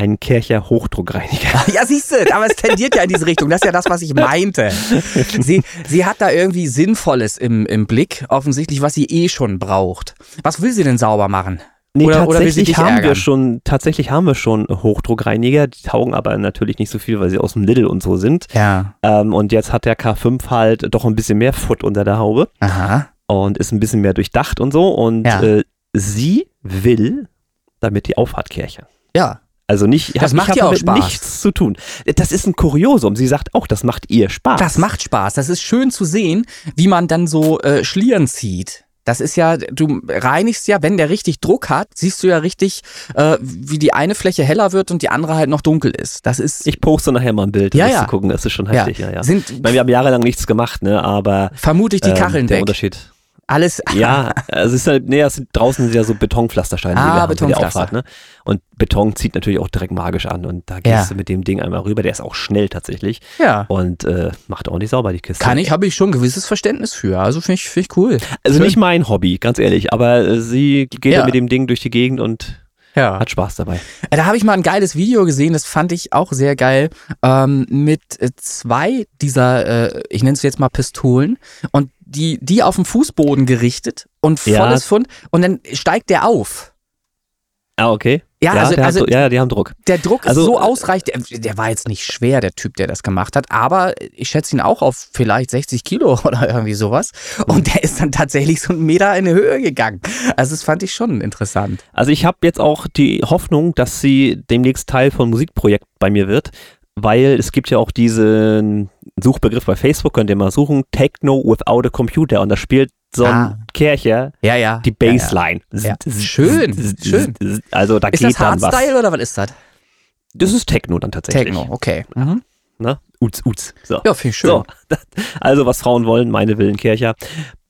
Ein Kercher Hochdruckreiniger. Ja, siehst du, aber es tendiert ja in diese Richtung. Das ist ja das, was ich meinte. Sie, sie hat da irgendwie Sinnvolles im, im Blick, offensichtlich, was sie eh schon braucht. Was will sie denn sauber machen? Nee, Oder- oder tatsächlich dich haben wir schon, tatsächlich haben wir schon Hochdruckreiniger, die taugen aber natürlich nicht so viel, weil sie aus dem Lidl und so sind. Ja. Ähm, und jetzt hat der K5 halt doch ein bisschen mehr Foot unter der Haube Aha. und ist ein bisschen mehr durchdacht und so. Und Ja. äh, sie will damit die Auffahrtkerche. Ja. Also nicht, Das hat- macht hab ja auch Spaß. nichts zu tun. Das ist ein Kuriosum. Sie sagt auch, das macht ihr Spaß. Das macht Spaß. Das ist schön zu sehen, wie man dann so äh, Schlieren zieht. Das ist ja, du reinigst ja, wenn der richtig Druck hat, siehst du ja richtig, äh, wie die eine Fläche heller wird und die andere halt noch dunkel ist. Das ist, Ich poste nachher mal ein Bild, Ja, um das ja. zu gucken. Das ist schon heftig, ja, ja. sind Ich meine, wir haben jahrelang nichts gemacht, ne? Aber vermutlich die ähm, Kacheln der weg. Unterschied. Alles, Ja, es ist halt, nee, es sind draußen sind ja so Betonpflastersteine, die Ah, wir haben die Betonpflaster. Auffahrt, ne? Und Beton zieht natürlich auch direkt magisch an und da gehst Ja. du mit dem Ding einmal rüber, der ist auch schnell tatsächlich ja. und äh, macht ordentlich sauber die Kiste. Kann ich, habe ich schon ein gewisses Verständnis für. Also finde ich, find ich cool. Also Schön. nicht mein Hobby, ganz ehrlich, aber äh, sie geht Ja. mit dem Ding durch die Gegend und Ja. hat Spaß dabei. Äh, Da habe ich mal ein geiles Video gesehen, das fand ich auch sehr geil, ähm, mit äh, zwei dieser, äh, ich nenne es jetzt mal Pistolen, und die, die auf den Fußboden gerichtet und Ja. volles Fund, und dann steigt der auf. Ah, okay. Ja, also- der also- hat, Dru- ja, die haben Druck. Der Druck Also, ist so äh, ausreichend, der, der war jetzt nicht schwer, der Typ, der das gemacht hat, aber ich schätze ihn auch auf vielleicht 60 Kilo oder irgendwie sowas. Und der ist dann tatsächlich so einen Meter in die Höhe gegangen. Also das fand ich schon interessant. Also ich habe jetzt auch die Hoffnung, dass sie demnächst Teil von Musikprojekt bei mir wird, weil es gibt ja auch diesen Suchbegriff bei Facebook, könnt ihr mal suchen, Techno without a Computer und da spielt so ein Ah. Kercher Ja, ja. die Ja, ja. Ja. Schön, schön. Also da Ist geht das dann was. Hardstyle oder was ist das? Das ist Techno dann tatsächlich. Techno, okay. Mhm. Ne? Uts, uts. So. Ja, ich schön. so. Also was Frauen wollen, meine Willen Kircher.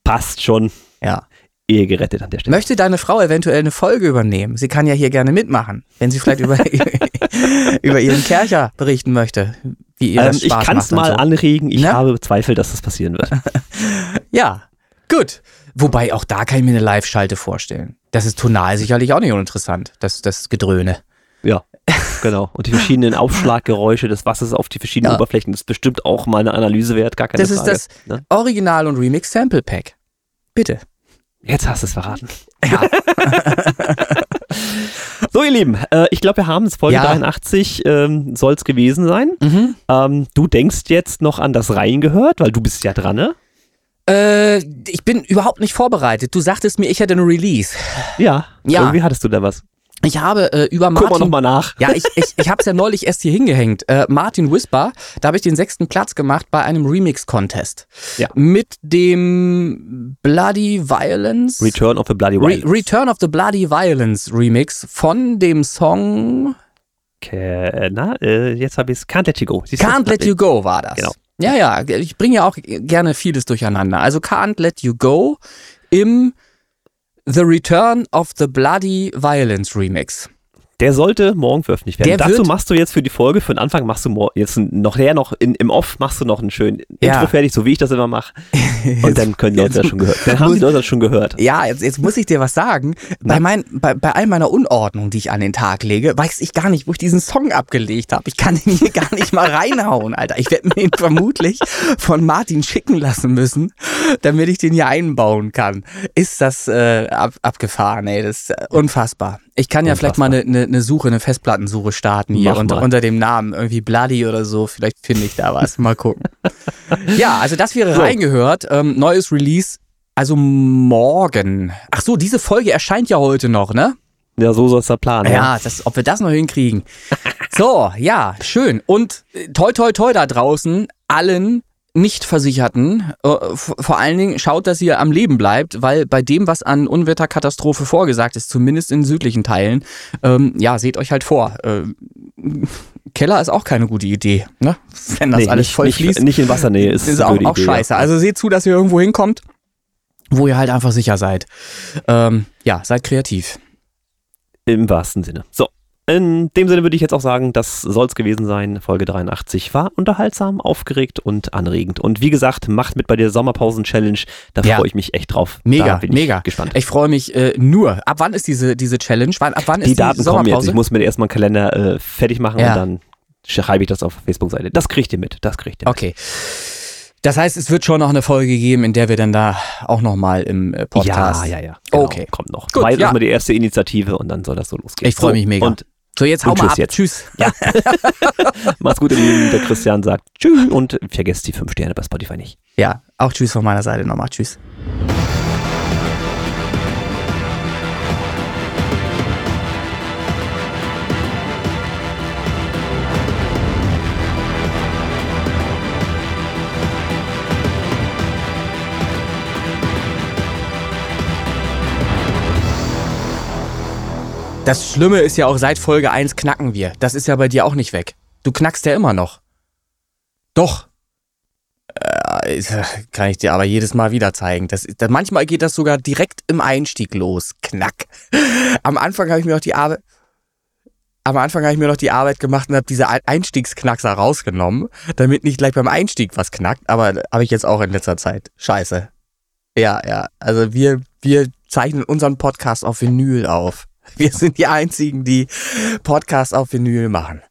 Passt schon. Ja. Ehe gerettet an der Stelle. Möchte deine Frau eventuell eine Folge übernehmen? Sie kann ja hier gerne mitmachen, wenn sie vielleicht über, über ihren Kercher berichten möchte. Wie ihr Ähm, das ich Spaß kann es mal so. anregen. Ich Ne? habe Zweifel, dass das passieren wird. Ja, gut. Wobei auch da kann ich mir eine Live-Schalte vorstellen. Das ist tonal sicherlich auch nicht uninteressant, das, das Gedröhne. Ja, genau. Und die verschiedenen Aufschlaggeräusche des Wassers auf die verschiedenen Ja. Oberflächen ist bestimmt auch mal eine Analyse wert, gar keine Das ist Frage. das ne? Original- und Remix-Sample-Pack. Bitte. Jetzt hast du es verraten. Ja. So, ihr Lieben, äh, ich glaube, wir haben es. Folge Ja. 83 ähm, soll es gewesen sein. mhm. Ähm, du denkst jetzt noch an das Reingehört, weil du bist ja dran, ne? äh, ich bin überhaupt nicht vorbereitet. Du sagtest mir, ich hätte eine Release. Ja. Ja. Irgendwie hattest du da was. Ich habe äh, über Guck mal Martin... nochmal nach. Ja, ich, ich, ich habe es ja neulich erst hier hingehängt. Äh, Martin Whisper, da habe ich den sechsten Platz gemacht bei einem Remix-Contest. Ja. Mit dem Bloody Violence. Return of the Bloody Re Wild. Return of the Bloody Violence Remix von dem Song Okay, na, äh, jetzt habe ich es. Can't Let You Go. Siehst? Can't Let You Go war das. Genau. Ja, ja, ich bringe ja auch gerne vieles durcheinander. Also Can't Let You Go im The Return of the Bloody Violence Remix. Der sollte morgen veröffentlicht werden. Der Dazu machst du jetzt für die Folge, für den Anfang machst du jetzt noch her noch in, im Off machst du noch einen schönen Ja. Intro fertig, so wie ich das immer mache. Und dann können die Leute das schon gehört. Dann haben die Leute das schon gehört. Ja, jetzt, jetzt muss ich dir was sagen. Bei, mein, bei, bei all meiner Unordnung, die ich an den Tag lege, weiß ich gar nicht, wo ich diesen Song abgelegt habe. Ich kann den hier gar nicht mal reinhauen, Alter. Ich werde mir ihn vermutlich von Martin schicken lassen müssen, damit ich den hier einbauen kann. Ist das äh, ab, abgefahren, ey. Das ist äh, unfassbar. Ich kann ja vielleicht mal eine, eine, eine Suche, eine Festplattensuche starten hier unter, unter dem Namen. Irgendwie Bloody oder so. Vielleicht finde ich da was. Mal gucken. ja, also das wäre So. reingehört. Ähm, neues Release. Also morgen. Ach so, diese Folge erscheint ja heute noch, ne? Ja, so soll es der Plan. Ja, Ja. das, ob wir das noch hinkriegen. So, ja, schön. Und äh, toi, toi, toi da draußen, allen Nicht-Versicherten, äh, vor allen Dingen schaut, dass ihr am Leben bleibt, weil bei dem, was an Unwetterkatastrophe vorgesagt ist, zumindest in südlichen Teilen, ähm, ja, seht euch halt vor. Äh, Keller ist auch keine gute Idee, ne? Wenn das Nee, alles nicht, voll nicht, fließt. nicht in Wassernähe ist, Das ist auch, auch Idee, scheiße. Ja. Also seht zu, dass ihr irgendwo hinkommt, wo ihr halt einfach sicher seid. Ähm, ja, seid kreativ. Im wahrsten Sinne. So. In dem Sinne würde ich jetzt auch sagen, das soll es gewesen sein. Folge 83 war unterhaltsam, aufgeregt und anregend. Und wie gesagt, macht mit bei der Sommerpausen-Challenge. Da Ja. freue ich mich echt drauf. Mega, bin ich mega. gespannt. Ich freue mich äh, nur. Ab wann ist diese, diese Challenge? Wann, ab wann die ist Daten die kommen jetzt. Ich muss mir erstmal einen Kalender äh, fertig machen Ja. und dann schreibe ich das auf der Facebook-Seite. Das kriegt ihr mit. Das kriegt ihr mit. Okay. Das heißt, es wird schon noch eine Folge geben, in der wir dann da auch nochmal im äh, Podcast. Ja, ja, ja. Genau, Okay. Kommt noch. Gut, jetzt ja. erstmal die erste Initiative und dann soll das so losgehen. Ich freu So, mich mega. Und So, jetzt hau Und mal tschüss ab. jetzt. Tschüss. macht's gut, ihr Lieben. Der Christian sagt Tschüss und vergesst die fünf Sterne bei Spotify nicht. Ja, auch Tschüss von meiner Seite nochmal. Tschüss. Das Schlimme ist ja auch, seit Folge 1 knacken wir. Das ist ja bei dir auch nicht weg. Du knackst ja immer noch. Doch. Äh, kann ich dir aber jedes Mal wieder zeigen. Das, das, manchmal geht das sogar direkt im Einstieg los. Knack. Am Anfang habe ich mir noch die Arbeit. Am Anfang habe ich mir noch die Arbeit gemacht und habe diese Ein- Einstiegsknackser rausgenommen, damit nicht gleich beim Einstieg was knackt. Aber habe ich jetzt auch in letzter Zeit. Scheiße. Ja, ja. Also wir, wir zeichnen unseren Podcast auf Vinyl auf. Wir sind die einzigen, die Podcasts auf Vinyl machen.